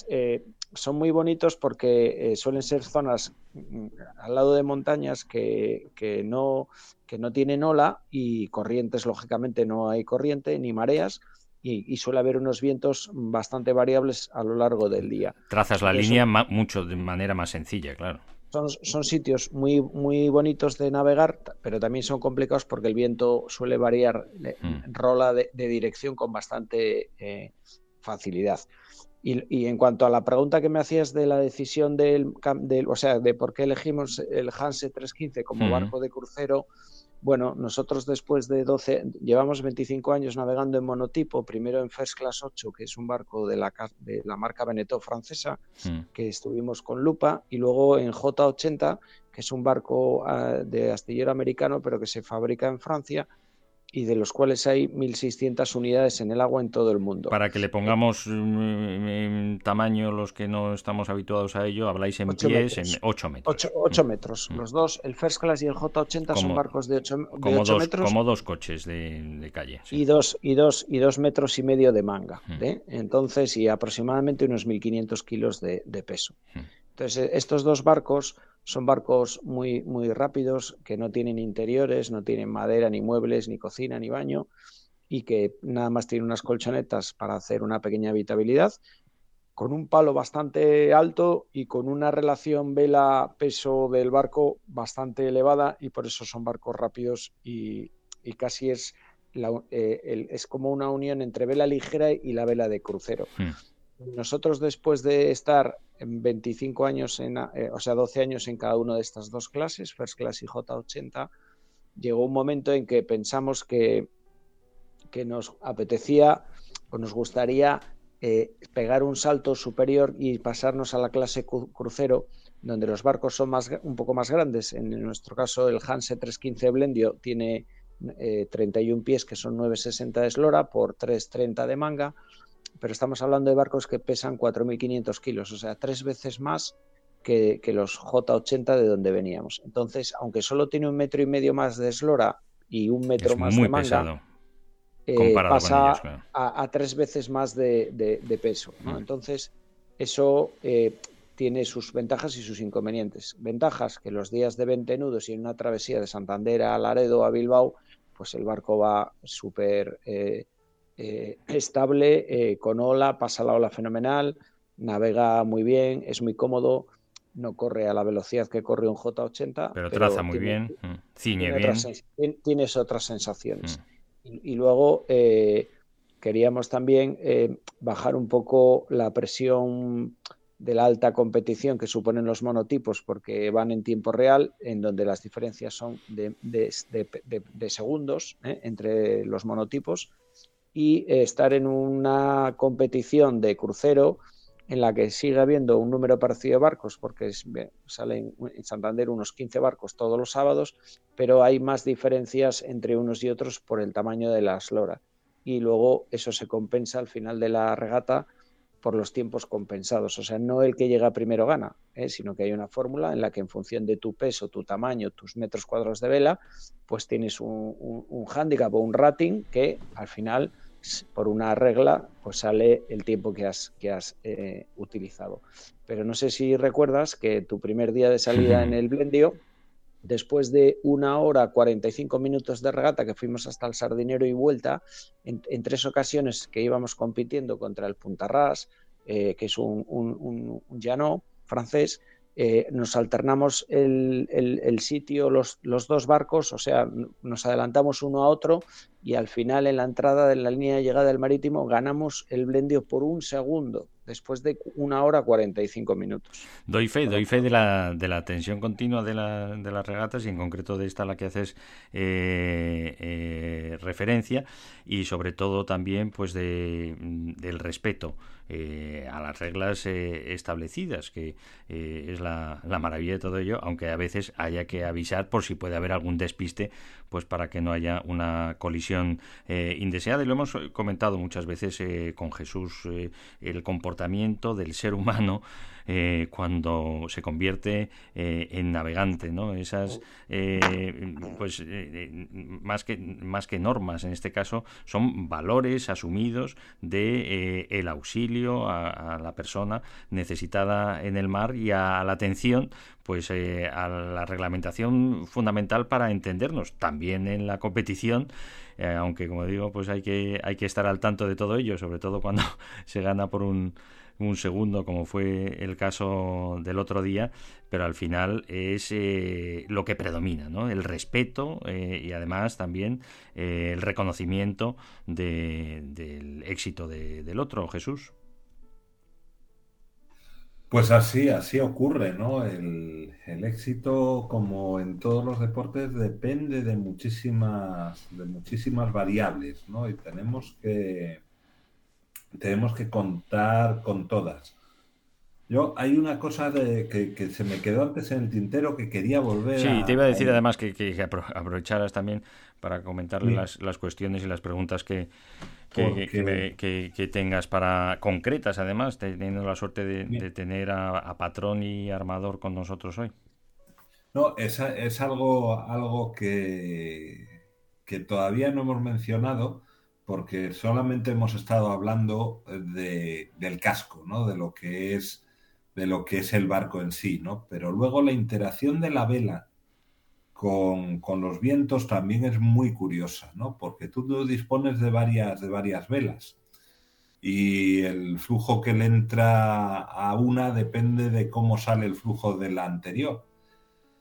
eh, son muy bonitos porque suelen ser zonas mm, al lado de montañas que, que, no que no tienen ola y corrientes, lógicamente no hay corriente ni mareas. Y, suele haber unos vientos bastante variables a lo largo del día. Trazas la línea mucho de manera más sencilla, claro. Son, sitios muy, muy bonitos de navegar, pero también son complicados porque el viento suele variar, mm. rola de, dirección con bastante eh, facilidad. Y, en cuanto a la pregunta que me hacías de la decisión del, del, o sea, de por qué elegimos el Hanse 315 como mm. barco de crucero, bueno, nosotros después de 12, llevamos 25 años navegando en monotipo, primero en First Class 8, que es un barco de la, de la marca Beneteau francesa, mm. que estuvimos con Lupa, y luego en J80, que es un barco ah, de astillero americano, pero que se fabrica en Francia, y de los cuales hay 1.600 unidades en el agua en todo el mundo. Para que le pongamos en tamaño los que no estamos habituados a ello, habláis en pies en 8 metros. 8, mm. metros. Mm. Los dos, el First Class y el J80 son barcos de 8, metros. Como dos coches de, calle. Y, dos, y, dos, y dos metros y medio de manga. Mm. ¿eh? Entonces, y aproximadamente unos 1.500 kilos de, de peso. Entonces, estos dos barcos son barcos muy, muy rápidos, que no tienen interiores, no tienen madera, ni muebles, ni cocina, ni baño, y que nada más tienen unas colchonetas para hacer una pequeña habitabilidad, con un palo bastante alto y con una relación vela-peso del barco bastante elevada, y por eso son barcos rápidos y, casi es, eh, es como una unión entre vela ligera y la vela de crucero. Hmm. Nosotros después de estar en 25 años, en, eh, o sea, 12 años en cada una de estas dos clases, First Class y J80, llegó un momento en que pensamos que, que nos apetecía o nos gustaría eh, pegar un salto superior y pasarnos a la clase crucero, donde los barcos son más, un poco más grandes. En nuestro caso, el Hanse 315 Blendio tiene 31 eh, pies, que son 9,60 de eslora por 3,30 de manga pero estamos hablando de barcos que pesan 4.500 kilos, o sea, tres veces más que, los J80 de donde veníamos. Entonces, aunque solo tiene un metro y medio más de eslora y un metro más de manga, eh, pasa a, tres veces más de, peso. Mm. Entonces, eso eh, tiene sus ventajas y sus inconvenientes. Ventajas que los días de 20 nudos y en una travesía de Santander a Laredo a Bilbao, pues el barco va súper eh, eh, estable, eh, con ola, pasa la ola fenomenal, navega muy bien, es muy cómodo, no corre a la velocidad que corre un J80. Pero traza muy bien, mm, ciñe bien. tienes otras sensaciones. Mm. Y, luego eh, queríamos también bajar un poco la presión de la alta competición que suponen los monotipos porque van en tiempo real, en donde las diferencias son de, de segundos entre los monotipos y estar en una competición de crucero en la que sigue habiendo un número parecido de barcos, porque salen en Santander unos 15 barcos todos los sábados, pero hay más diferencias entre unos y otros por el tamaño de la eslora. Y luego eso se compensa al final de la regata por los tiempos compensados. O sea, no el que llega primero gana, ¿eh? sino que hay una fórmula en la que en función de tu peso, tu tamaño, tus metros cuadrados de vela, pues tienes un, un, un handicap o un rating que al final por una regla, pues sale el tiempo que has, que has eh, utilizado. Pero no sé si recuerdas que tu primer día de salida en el Blendio, después de una hora 45 minutos de regata que fuimos hasta el Sardinero y vuelta, en, tres ocasiones que íbamos compitiendo contra el Puntarrás, eh, que es un, un, un llano francés, eh, nos alternamos el, sitio, los, dos barcos, o sea, nos adelantamos uno a otro y al final en la entrada de la línea de llegada del marítimo ganamos el blendio por un segundo, después de una hora 45 minutos. Doy fe, doy fe de la, de la tensión continua de, la, de las regatas y en concreto de esta a la que haces eh, eh, referencia y sobre todo también pues de, del respeto eh, a las reglas eh, establecidas, que es la, la, maravilla de todo ello, aunque a veces haya que avisar por si puede haber algún despiste, pues para que no haya una colisión indeseada. Y lo hemos comentado muchas veces con Jesús, el comportamiento del ser humano. Eh, cuando se convierte eh, en navegante, ¿no? Esas, eh, pues, más, que, más que normas, en este caso, son valores asumidos de el auxilio a, la persona necesitada en el mar y a la atención pues a la reglamentación fundamental para entendernos también en la competición aunque como digo pues hay que hay que estar al tanto de todo ello sobre todo cuando se gana por un un segundo, como fue el caso del otro día, pero al final es eh, lo que predomina, ¿no? El respeto eh, y además también eh, el reconocimiento del éxito del otro, Jesús. Pues así, así ocurre, ¿no? El, el, éxito, como en todos los deportes, depende de muchísimas, de muchísimas variables, ¿no? Y tenemos que, tenemos que contar con todas. Yo, hay una cosa de, que, se me quedó antes en el tintero que quería volver Sí, te iba a decir además que, que, aprovecharas también para comentarle las, las, cuestiones y las preguntas que, que, tengas para concretas, además, teniendo la suerte de, tener a, Patrón y Armador con nosotros hoy. No, es, es algo, algo que, que todavía no hemos mencionado porque solamente hemos estado hablando de, del casco, ¿no? De lo que es de lo que es el barco en sí, ¿no? Pero luego la interacción de la vela con, los vientos también es muy curiosa, ¿no? Porque tú dispones de varias, de varias velas y el flujo que le entra a una depende de cómo sale el flujo de la anterior.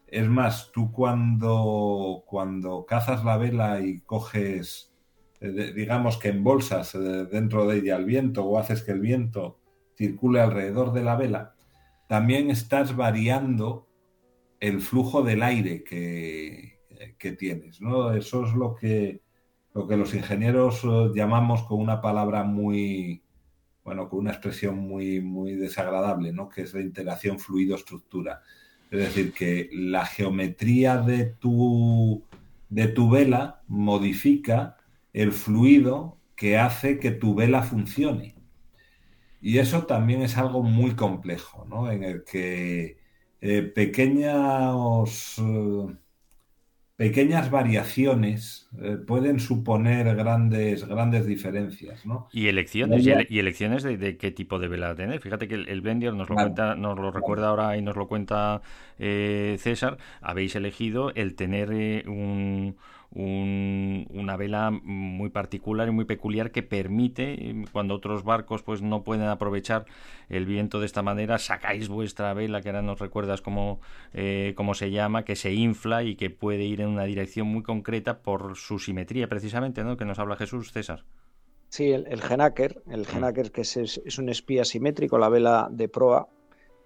Es más, tú cuando, cuando cazas la vela y coges eh, digamos que embolsas eh, dentro de ella el viento o haces que el viento circule alrededor de la vela, también estás variando el flujo del aire que, que tienes. ¿no? Eso es lo que, lo que los ingenieros eh, llamamos con una palabra muy, bueno, con una expresión muy, muy desagradable, ¿no? que es la interacción fluido-estructura. Es decir, que la geometría de tu, de tu vela modifica el fluido que hace que tu vela funcione. Y eso también es algo muy complejo, ¿no? En el que eh, pequeños, eh, pequeñas variaciones eh, pueden suponer grandes, grandes diferencias, ¿no? Y elecciones, y, elecciones de, qué tipo de vela tener. Fíjate que el, el nos lo cuenta, nos lo recuerda ahora y nos lo cuenta César. Habéis elegido el tener un una vela muy particular y muy peculiar que permite, cuando otros barcos pues no pueden aprovechar el viento de esta manera, sacáis vuestra vela, que ahora nos recuerdas cómo, eh, cómo se llama, que se infla y que puede ir en una dirección muy concreta por su simetría, precisamente, ¿no? Que nos habla Jesús César. Sí, el, el Genaker, el mm. Genaker que es, es, un espía simétrico, la vela de proa,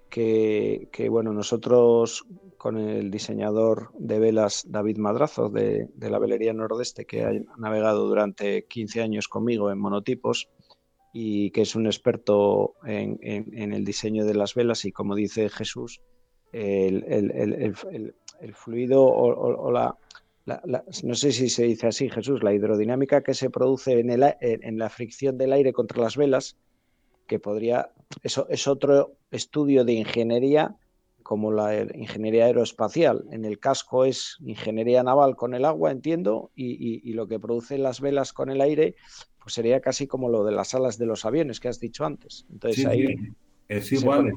que, que, bueno, nosotros con el diseñador de velas David Madrazo de, la Velería Nordeste, que ha navegado durante 15 años conmigo en monotipos y que es un experto en, el diseño de las velas. Y como dice Jesús, el, fluido o, la, no sé si se dice así Jesús, la hidrodinámica que se produce en, en la fricción del aire contra las velas, que podría, eso es otro estudio de ingeniería como la ingeniería aeroespacial. En el casco es ingeniería naval con el agua, entiendo, y, lo que producen las velas con el aire, pues sería casi como lo de las alas de los aviones que has dicho antes. Entonces ahí es igual,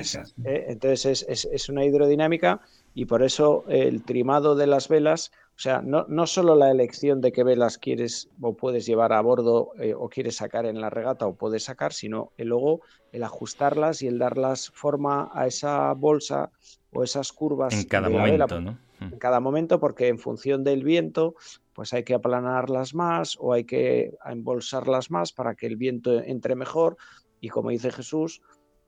es. Eh, entonces es, una hidrodinámica y por eso el trimado de las velas, o sea, no, no solo la elección de qué velas quieres o puedes llevar a bordo eh, o quieres sacar en la regata o puedes sacar, sino el, luego el ajustarlas y el darlas forma a esa bolsa o esas curvas. En cada momento, ¿no? En cada momento, porque en función del viento, pues hay que aplanarlas más o hay que embolsarlas más para que el viento entre mejor. Y como dice Jesús,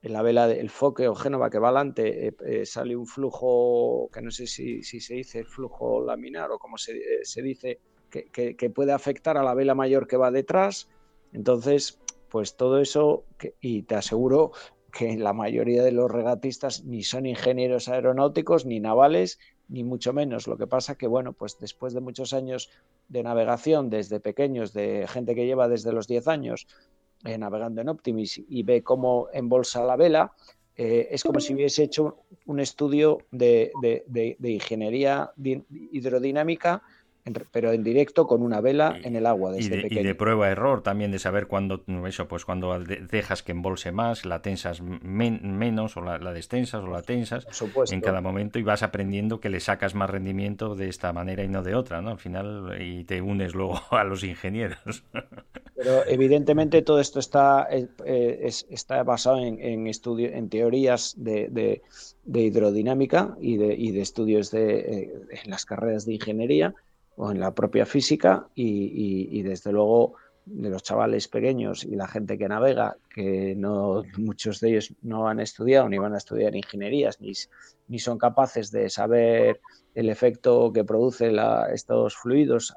en la vela del foque o Génova que va adelante eh, eh, sale un flujo, que no sé si, se dice flujo laminar o como se, eh, dice, que, puede afectar a la vela mayor que va detrás. Entonces, pues todo eso, y te aseguro que la mayoría de los regatistas ni son ingenieros aeronáuticos ni navales, ni mucho menos. Lo que pasa que, bueno, pues después de muchos años de navegación desde pequeños, de gente que lleva desde los 10 años eh, navegando en Optimis y ve cómo embolsa la vela, eh, es como si hubiese hecho un estudio de, de ingeniería hidrodinámica pero en directo con una vela en el agua desde y de, pequeño. Y de prueba error también de saber cuándo eso pues cuando dejas que embolse más, la tensas menos o la, la, destensas o la tensas en cada momento y vas aprendiendo que le sacas más rendimiento de esta manera y no de otra, ¿no? Al final y te unes luego a los ingenieros. Pero evidentemente todo esto está eh, está basado en, en en teorías de, de, hidrodinámica y de, y de estudios de, eh, en las carreras de ingeniería o en la propia física y, desde luego de los chavales pequeños y la gente que navega, que no muchos de ellos no han estudiado ni van a estudiar ingenierías, ni, ni son capaces de saber el efecto que produce estos fluidos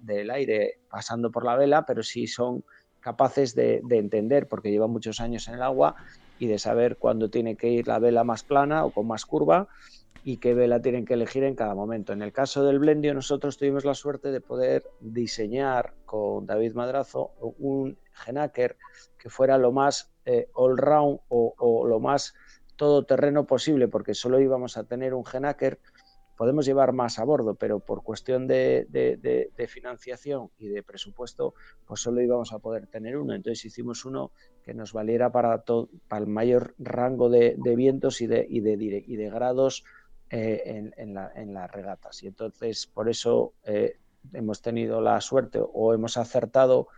del aire pasando por la vela, pero sí son capaces de, de, entender, porque llevan muchos años en el agua, y de saber cuándo tiene que ir la vela más plana o con más curva, y qué vela tienen que elegir en cada momento. En el caso del Blendio, nosotros tuvimos la suerte de poder diseñar con David Madrazo un Genaker que fuera lo más eh, all-round o, lo más todoterreno posible, porque solo íbamos a tener un Genaker. Podemos llevar más a bordo, pero por cuestión de, financiación y de presupuesto, pues solo íbamos a poder tener uno. Entonces hicimos uno que nos valiera para, todo, para el mayor rango de, vientos y de, y de grados eh, en, las regatas. Y entonces, por eso eh, hemos tenido la suerte o hemos acertado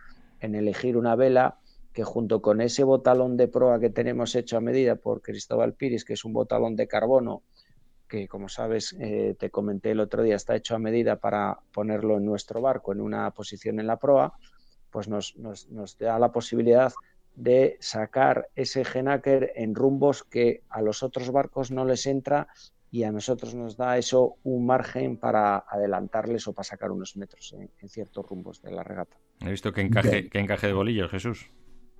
en elegir una vela que junto con ese botalón de proa que tenemos hecho a medida por Cristóbal Piris, que es un botalón de carbono, que como sabes, eh, te comenté el otro día, está hecho a medida para ponerlo en nuestro barco en una posición en la proa, pues nos, nos, nos da la posibilidad de sacar ese genaker en rumbos que a los otros barcos no les entra y a nosotros nos da eso un margen para adelantarles o para sacar unos metros en, ciertos rumbos de la regata. He visto que encaje, que encaje de bolillo, Jesús.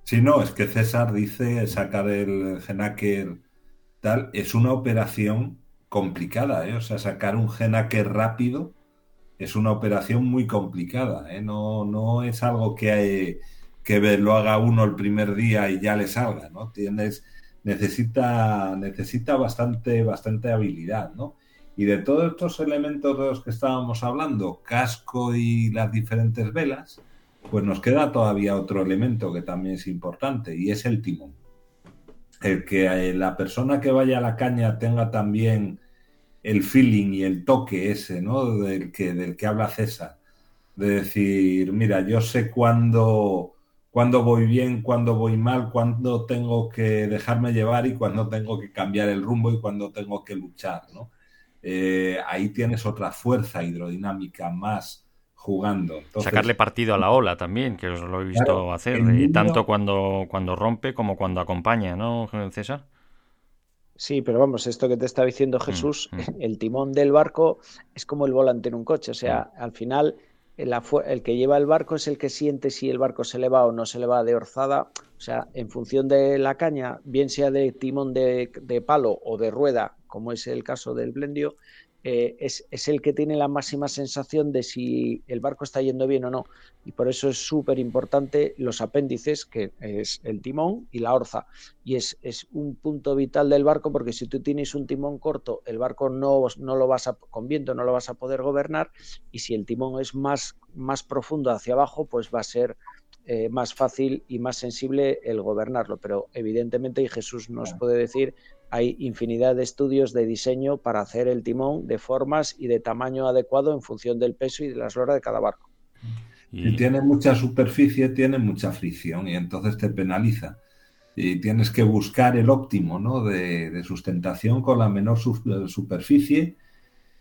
Sí, no, es que César dice sacar el Genaker tal, es una operación complicada, ¿eh? o sea, sacar un Genaker rápido es una operación muy complicada, ¿eh? no, no es algo que, que lo haga uno el primer día y ya le salga, ¿no? Tienes necesita, necesita bastante, bastante habilidad, ¿no? Y de todos estos elementos de los que estábamos hablando, casco y las diferentes velas, pues nos queda todavía otro elemento que también es importante y es el timón. El que eh, la persona que vaya a la caña tenga también el feeling y el toque ese, ¿no? Del que, del que habla César. De decir, mira, yo sé cuándo cuándo voy bien, cuándo voy mal, cuándo tengo que dejarme llevar y cuándo tengo que cambiar el rumbo y cuándo tengo que luchar, ¿no? Eh, ahí tienes otra fuerza hidrodinámica más jugando. Sacarle partido a la ola también, que os lo he visto hacer, eh, tanto cuando, cuando rompe como cuando acompaña, ¿no, César? Sí, pero vamos, esto que te está diciendo mm, Jesús, mm. el timón del barco es como el volante en un coche, o sea, mm. al final el, que lleva el barco es el que siente si el barco se le va o no se le va de orzada. O sea, en función de la caña, bien sea de timón de, palo o de rueda, como es el caso del Blendio, eh, es, el que tiene la máxima sensación de si el barco está yendo bien o no. Y por eso es súper importante los apéndices, que es el timón y la orza. Y es, es, un punto vital del barco porque si tú tienes un timón corto, el barco no, no lo vas a, con viento no lo vas a poder gobernar. Y si el timón es más, más profundo hacia abajo, pues va a ser eh, más fácil y más sensible el gobernarlo. Pero evidentemente, y Jesús nos puede decir, hay infinidad de estudios de diseño para hacer el timón de formas y de tamaño adecuado en función del peso y de la eslora de cada barco. Y tiene mucha superficie, tiene mucha fricción y entonces te penaliza. Y tienes que buscar el óptimo ¿no? de, sustentación con la menor superficie.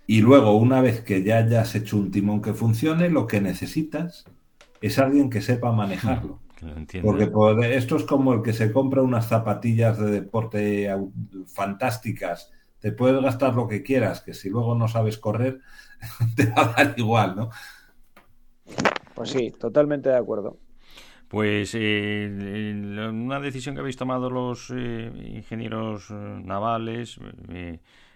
Y luego, una vez que ya hayas hecho un timón que funcione, lo que necesitas es alguien que sepa manejarlo. Porque esto es como el que se compra unas zapatillas de deporte fantásticas. Te puedes gastar lo que quieras, que si luego no sabes correr, te va a dar igual, ¿no? Pues sí, totalmente de acuerdo. Pues una decisión que habéis tomado los ingenieros navales,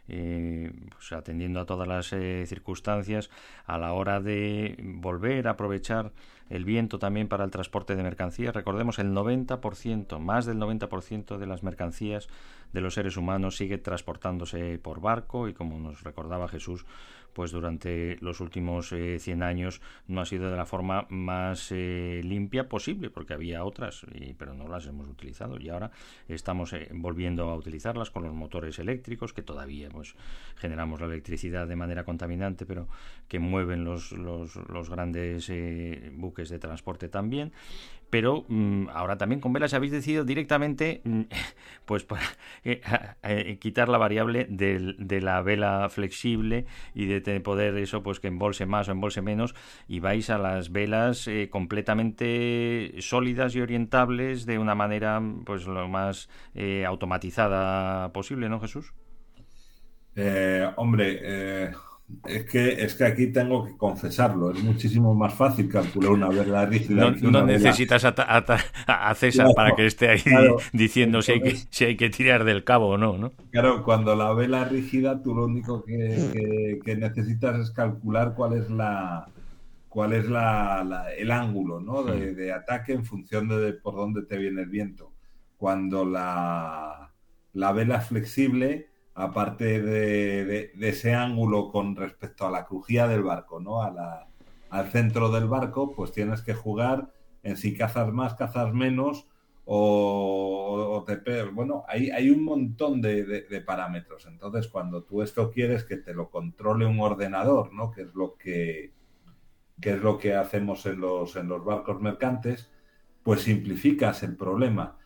pues atendiendo a todas las circunstancias, a la hora de volver a aprovechar el viento también para el transporte de mercancías. Recordemos, el 90%, más del 90% de las mercancías de los seres humanos sigue transportándose por barco y como nos recordaba Jesús, pues durante los últimos 100 eh, años no ha sido de la forma más eh, limpia posible, porque había otras, pero no las hemos utilizado. Y ahora estamos eh, volviendo a utilizarlas con los motores eléctricos, que todavía pues generamos la electricidad de manera contaminante, pero que mueven los, los, los grandes buques de transporte también pero mm, ahora también con velas habéis decidido directamente mm, pues eh, eh, quitar la variable de, la vela flexible y de poder eso pues que embolse más o embolse menos y vais a las velas eh, completamente sólidas y orientables de una manera pues lo más automatizada posible, ¿no Jesús? hombre, es que, es que aquí tengo que confesarlo, es muchísimo más fácil calcular una vela rígida. No, necesitas a, César para que esté ahí diciendo si hay, que, si hay que tirar del cabo o no, ¿no? Claro, cuando la vela rígida, tú lo único que, necesitas es calcular cuál es la cuál es la, el ángulo ¿no? de, de, ataque en función de, por dónde te viene el viento. Cuando la, la vela es flexible, aparte de, ese ángulo con respecto a la crujía del barco, ¿no? A al centro del barco, pues tienes que jugar en si cazas más, cazas menos, o, te Bueno, hay, hay un montón de, parámetros. Entonces, cuando tú esto quieres que te lo controle un ordenador, ¿no? Que es lo que, que es lo que hacemos en los, en los barcos mercantes, pues simplificas el problema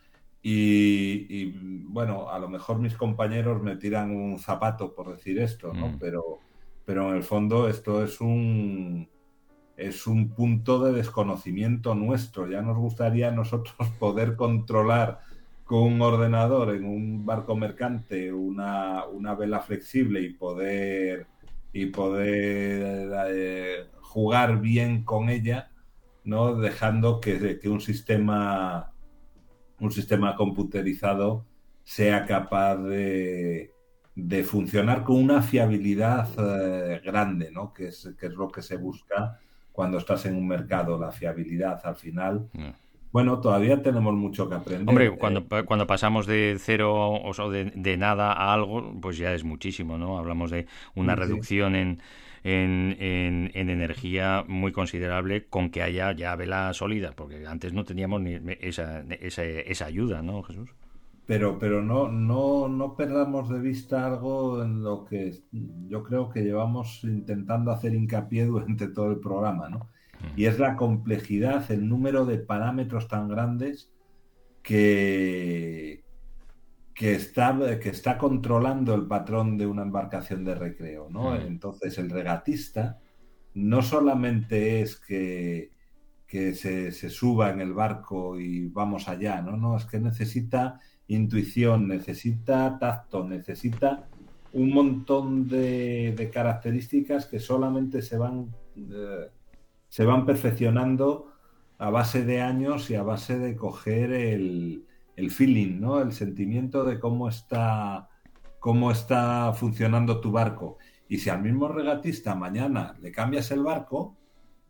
y, bueno, a lo mejor mis compañeros me tiran un zapato por decir esto, ¿no? Mm. Pero, pero en el fondo esto es un, es un punto de desconocimiento nuestro. Ya nos gustaría a nosotros poder controlar con un ordenador en un barco mercante una, una vela flexible y poder, y poder eh, jugar bien con ella, ¿no? Dejando que, que un sistema un sistema computerizado sea capaz de, funcionar con una fiabilidad eh, grande, ¿no? Que es, que es lo que se busca cuando estás en un mercado, la fiabilidad al final. Bueno, todavía tenemos mucho que aprender. Hombre, cuando, cuando pasamos de cero o de, de, nada a algo, pues ya es muchísimo, ¿no? Hablamos de una reducción en en, en, energía muy considerable con que haya ya vela sólida, porque antes no teníamos ni esa, esa, esa ayuda, ¿no, Jesús? Pero, pero no, no, no perdamos de vista algo en lo que yo creo que llevamos intentando hacer hincapié durante todo el programa, ¿no? Y es la complejidad, el número de parámetros tan grandes que, que está, que está controlando el patrón de una embarcación de recreo, ¿no? Mm. Entonces el regatista no solamente es que, que se, suba en el barco y vamos allá, ¿no? No, es que necesita intuición, necesita tacto, necesita un montón de, características que solamente se van, eh, se van perfeccionando a base de años y a base de coger el, el feeling, ¿no? El sentimiento de cómo está, cómo está funcionando tu barco. Y si al mismo regatista mañana le cambias el barco,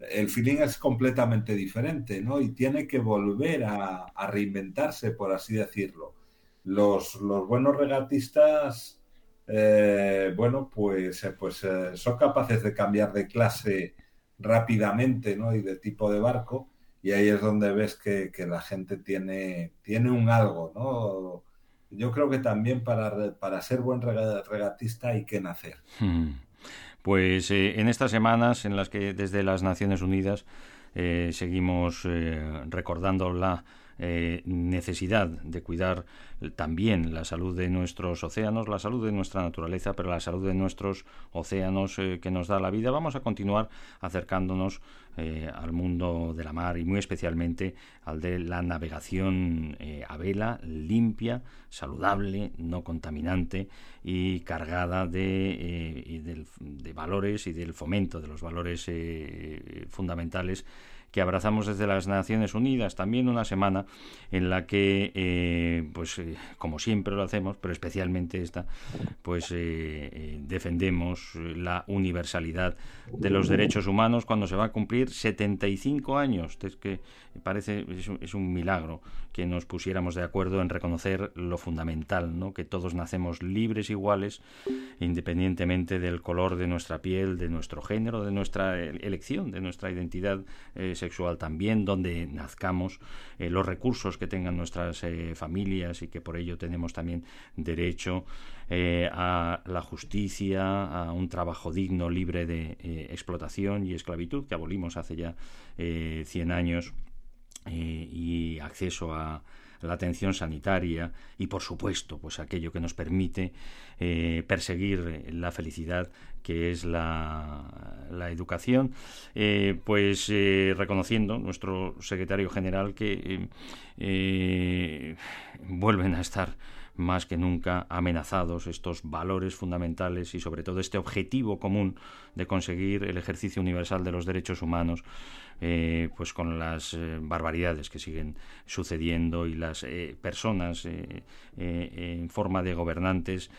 el feeling es completamente diferente, ¿no? Y tiene que volver a, reinventarse, por así decirlo. Los, los buenos regatistas, eh, bueno, pues, eh, pues eh, son capaces de cambiar de clase rápidamente, ¿no? Y de tipo de barco y ahí es donde ves que, la gente tiene, tiene un algo, ¿no? Yo creo que también para, para ser buen regatista hay que nacer. Hmm. Pues eh, en estas semanas en las que desde las Naciones Unidas eh, seguimos eh, recordando la eh, necesidad de cuidar también la salud de nuestros océanos, la salud de nuestra naturaleza, pero la salud de nuestros océanos eh, que nos da la vida. Vamos a continuar acercándonos eh, al mundo de la mar y muy especialmente al de la navegación a vela limpia, saludable, no contaminante y cargada de, de valores y del fomento de los valores fundamentales que abrazamos desde las Naciones Unidas, también una semana en la que, eh, pues eh, como siempre lo hacemos, pero especialmente esta, pues eh, defendemos la universalidad de los derechos humanos cuando se va a cumplir 75 años. Es que parece es un, milagro que nos pusiéramos de acuerdo en reconocer lo fundamental, ¿no? que todos nacemos libres iguales, independientemente del color de nuestra piel, de nuestro género, de nuestra elección, de nuestra identidad sexual también, donde nazcamos, los recursos que tengan nuestras eh, familias y que por ello tenemos también derecho eh, a la justicia, a un trabajo digno, libre de eh, explotación y esclavitud, que abolimos hace ya 100 años, y acceso a, la atención sanitaria y por supuesto pues aquello que nos permite eh, perseguir la felicidad que es la, educación. Eh, pues eh, reconociendo nuestro secretario general que vuelven a estar más que nunca amenazados estos valores fundamentales y sobre todo este objetivo común de conseguir el ejercicio universal de los derechos humanos eh, pues con las eh, barbaridades que siguen sucediendo y las eh, personas en forma de gobernantes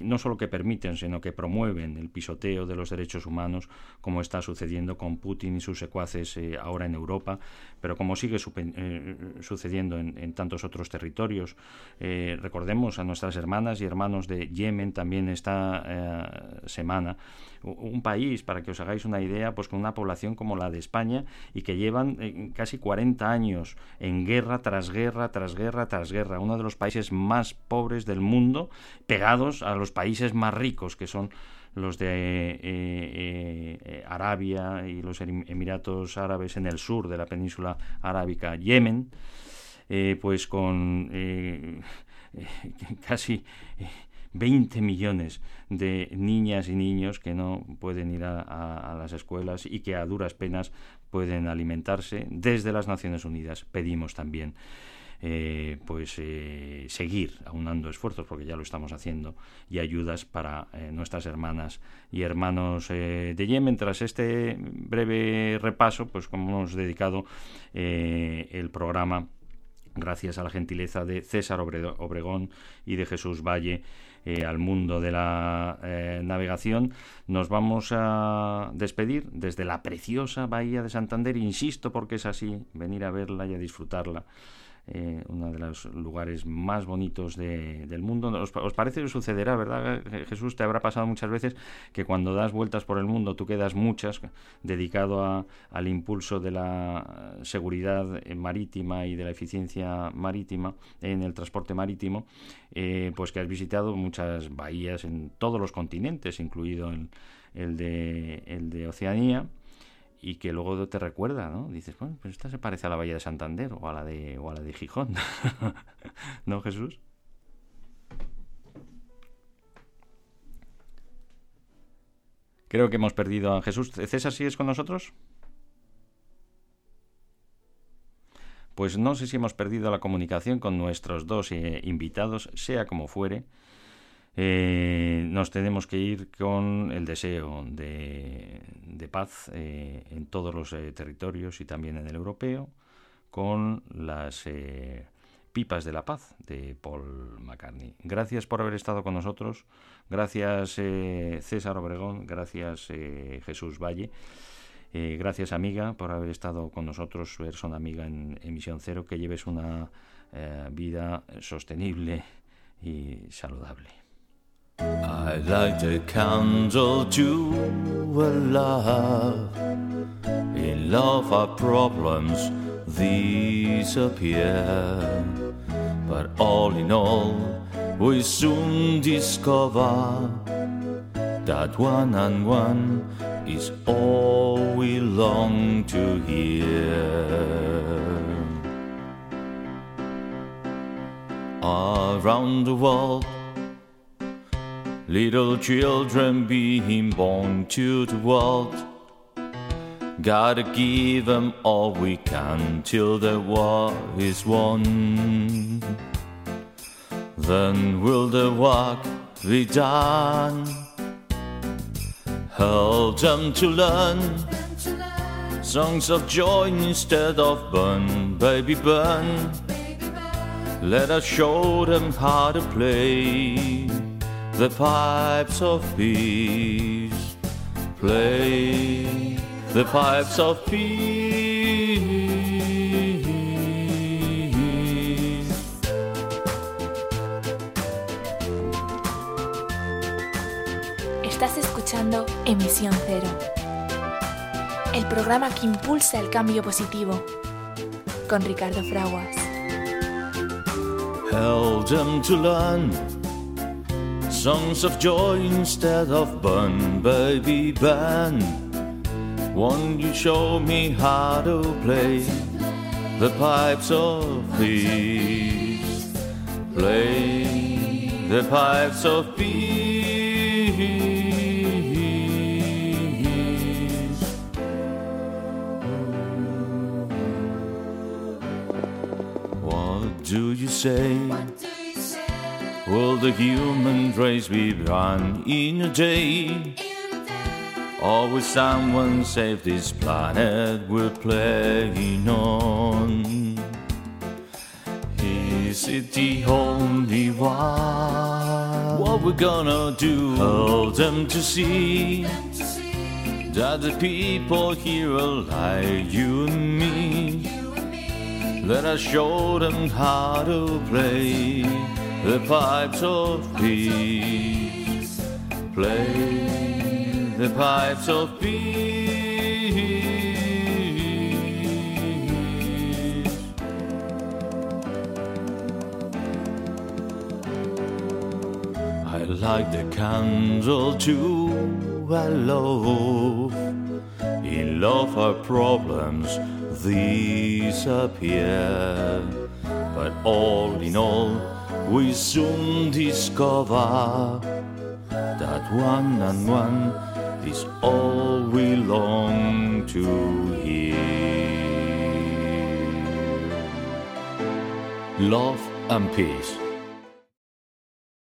no solo que permiten sino que promueven el pisoteo de los derechos humanos como está sucediendo con Putin y sus secuaces ahora en Europa pero como sigue sucediendo en, en, tantos otros territorios. Recordemos a nuestras hermanas y hermanos de Yemen también esta semana un país, para que os hagáis una idea, pues con una población como la de España y que llevan eh, casi 40 años en guerra tras guerra, tras guerra, tras guerra, uno de los países más pobres del mundo, pegados a los países más ricos, que son los de eh, eh, Arabia y los Emiratos Árabes en el sur de la península arábica, Yemen, pues con casi 20 millones de niñas y niños que no pueden ir a, las escuelas y que a duras penas pueden alimentarse. Desde las Naciones Unidas pedimos también eh, pues eh, seguir aunando esfuerzos porque ya lo estamos haciendo y ayudas para eh, nuestras hermanas y hermanos de Yemen tras este breve repaso pues como hemos dedicado el programa gracias a la gentileza de César Obregón y de Jesús Valle eh, al mundo de la eh, navegación, nos vamos a despedir desde la preciosa bahía de Santander, insisto porque es así, venir a verla y a disfrutarla eh, uno de los lugares más bonitos del mundo. ¿Os, parece que sucederá, verdad, Jesús? Te habrá pasado muchas veces que cuando das vueltas por el mundo, tú quedas muchas dedicado al impulso de la seguridad marítima y de la eficiencia marítima en el transporte marítimo, eh, pues que has visitado muchas bahías en todos los continentes, incluido el de, el de Oceanía y que luego te recuerda, ¿no? Dices, bueno, pues esta se parece a la Bahía de Santander o a la de, o a la de Gijón, ¿no, Jesús? Creo que hemos perdido a Jesús. César, ¿sigues con nosotros? Pues no sé si hemos perdido la comunicación con nuestros dos eh, invitados, sea como fuere. Eh, nos tenemos que ir con el deseo de, paz eh, en todos los eh, territorios y también en el europeo, con las pipas de la paz de Paul McCartney. Gracias por haber estado con nosotros, gracias César Obregón, gracias Jesús Valle. gracias amiga por haber estado con nosotros, persona amiga en Emisión Cero, que lleves una vida sostenible y saludable. I light a candle to a love. In love, our problems disappear. But all in all, we soon discover that one and one is all we long to hear. Around the world, Little children being born to the world. Gotta give them all we can till the war is won. Then will the work be done? Help them to learn Songs of joy instead of burn, baby burn. Let us show them how to play the pipes of peace. Play the pipes of peace. Estás escuchando Emisión Cero, el programa que impulsa el cambio positivo, con Ricardo Fraguas. Held them to learn songs of joy instead of burn, baby burn. Won't you show me how to play the pipes of peace? Play the pipes of peace. What do you say? Will the human race be run in a day? Or will someone save this planet we're playing on? Is it the only one? What we're gonna do? Help them to see that the people here are like you and me. Let us show them how to play the pipes of peace. Play the pipes of peace. I like the candle too. I love. In love, our problems disappear. But all in all, we soon discover that one and one is all we long to hear. Love and peace.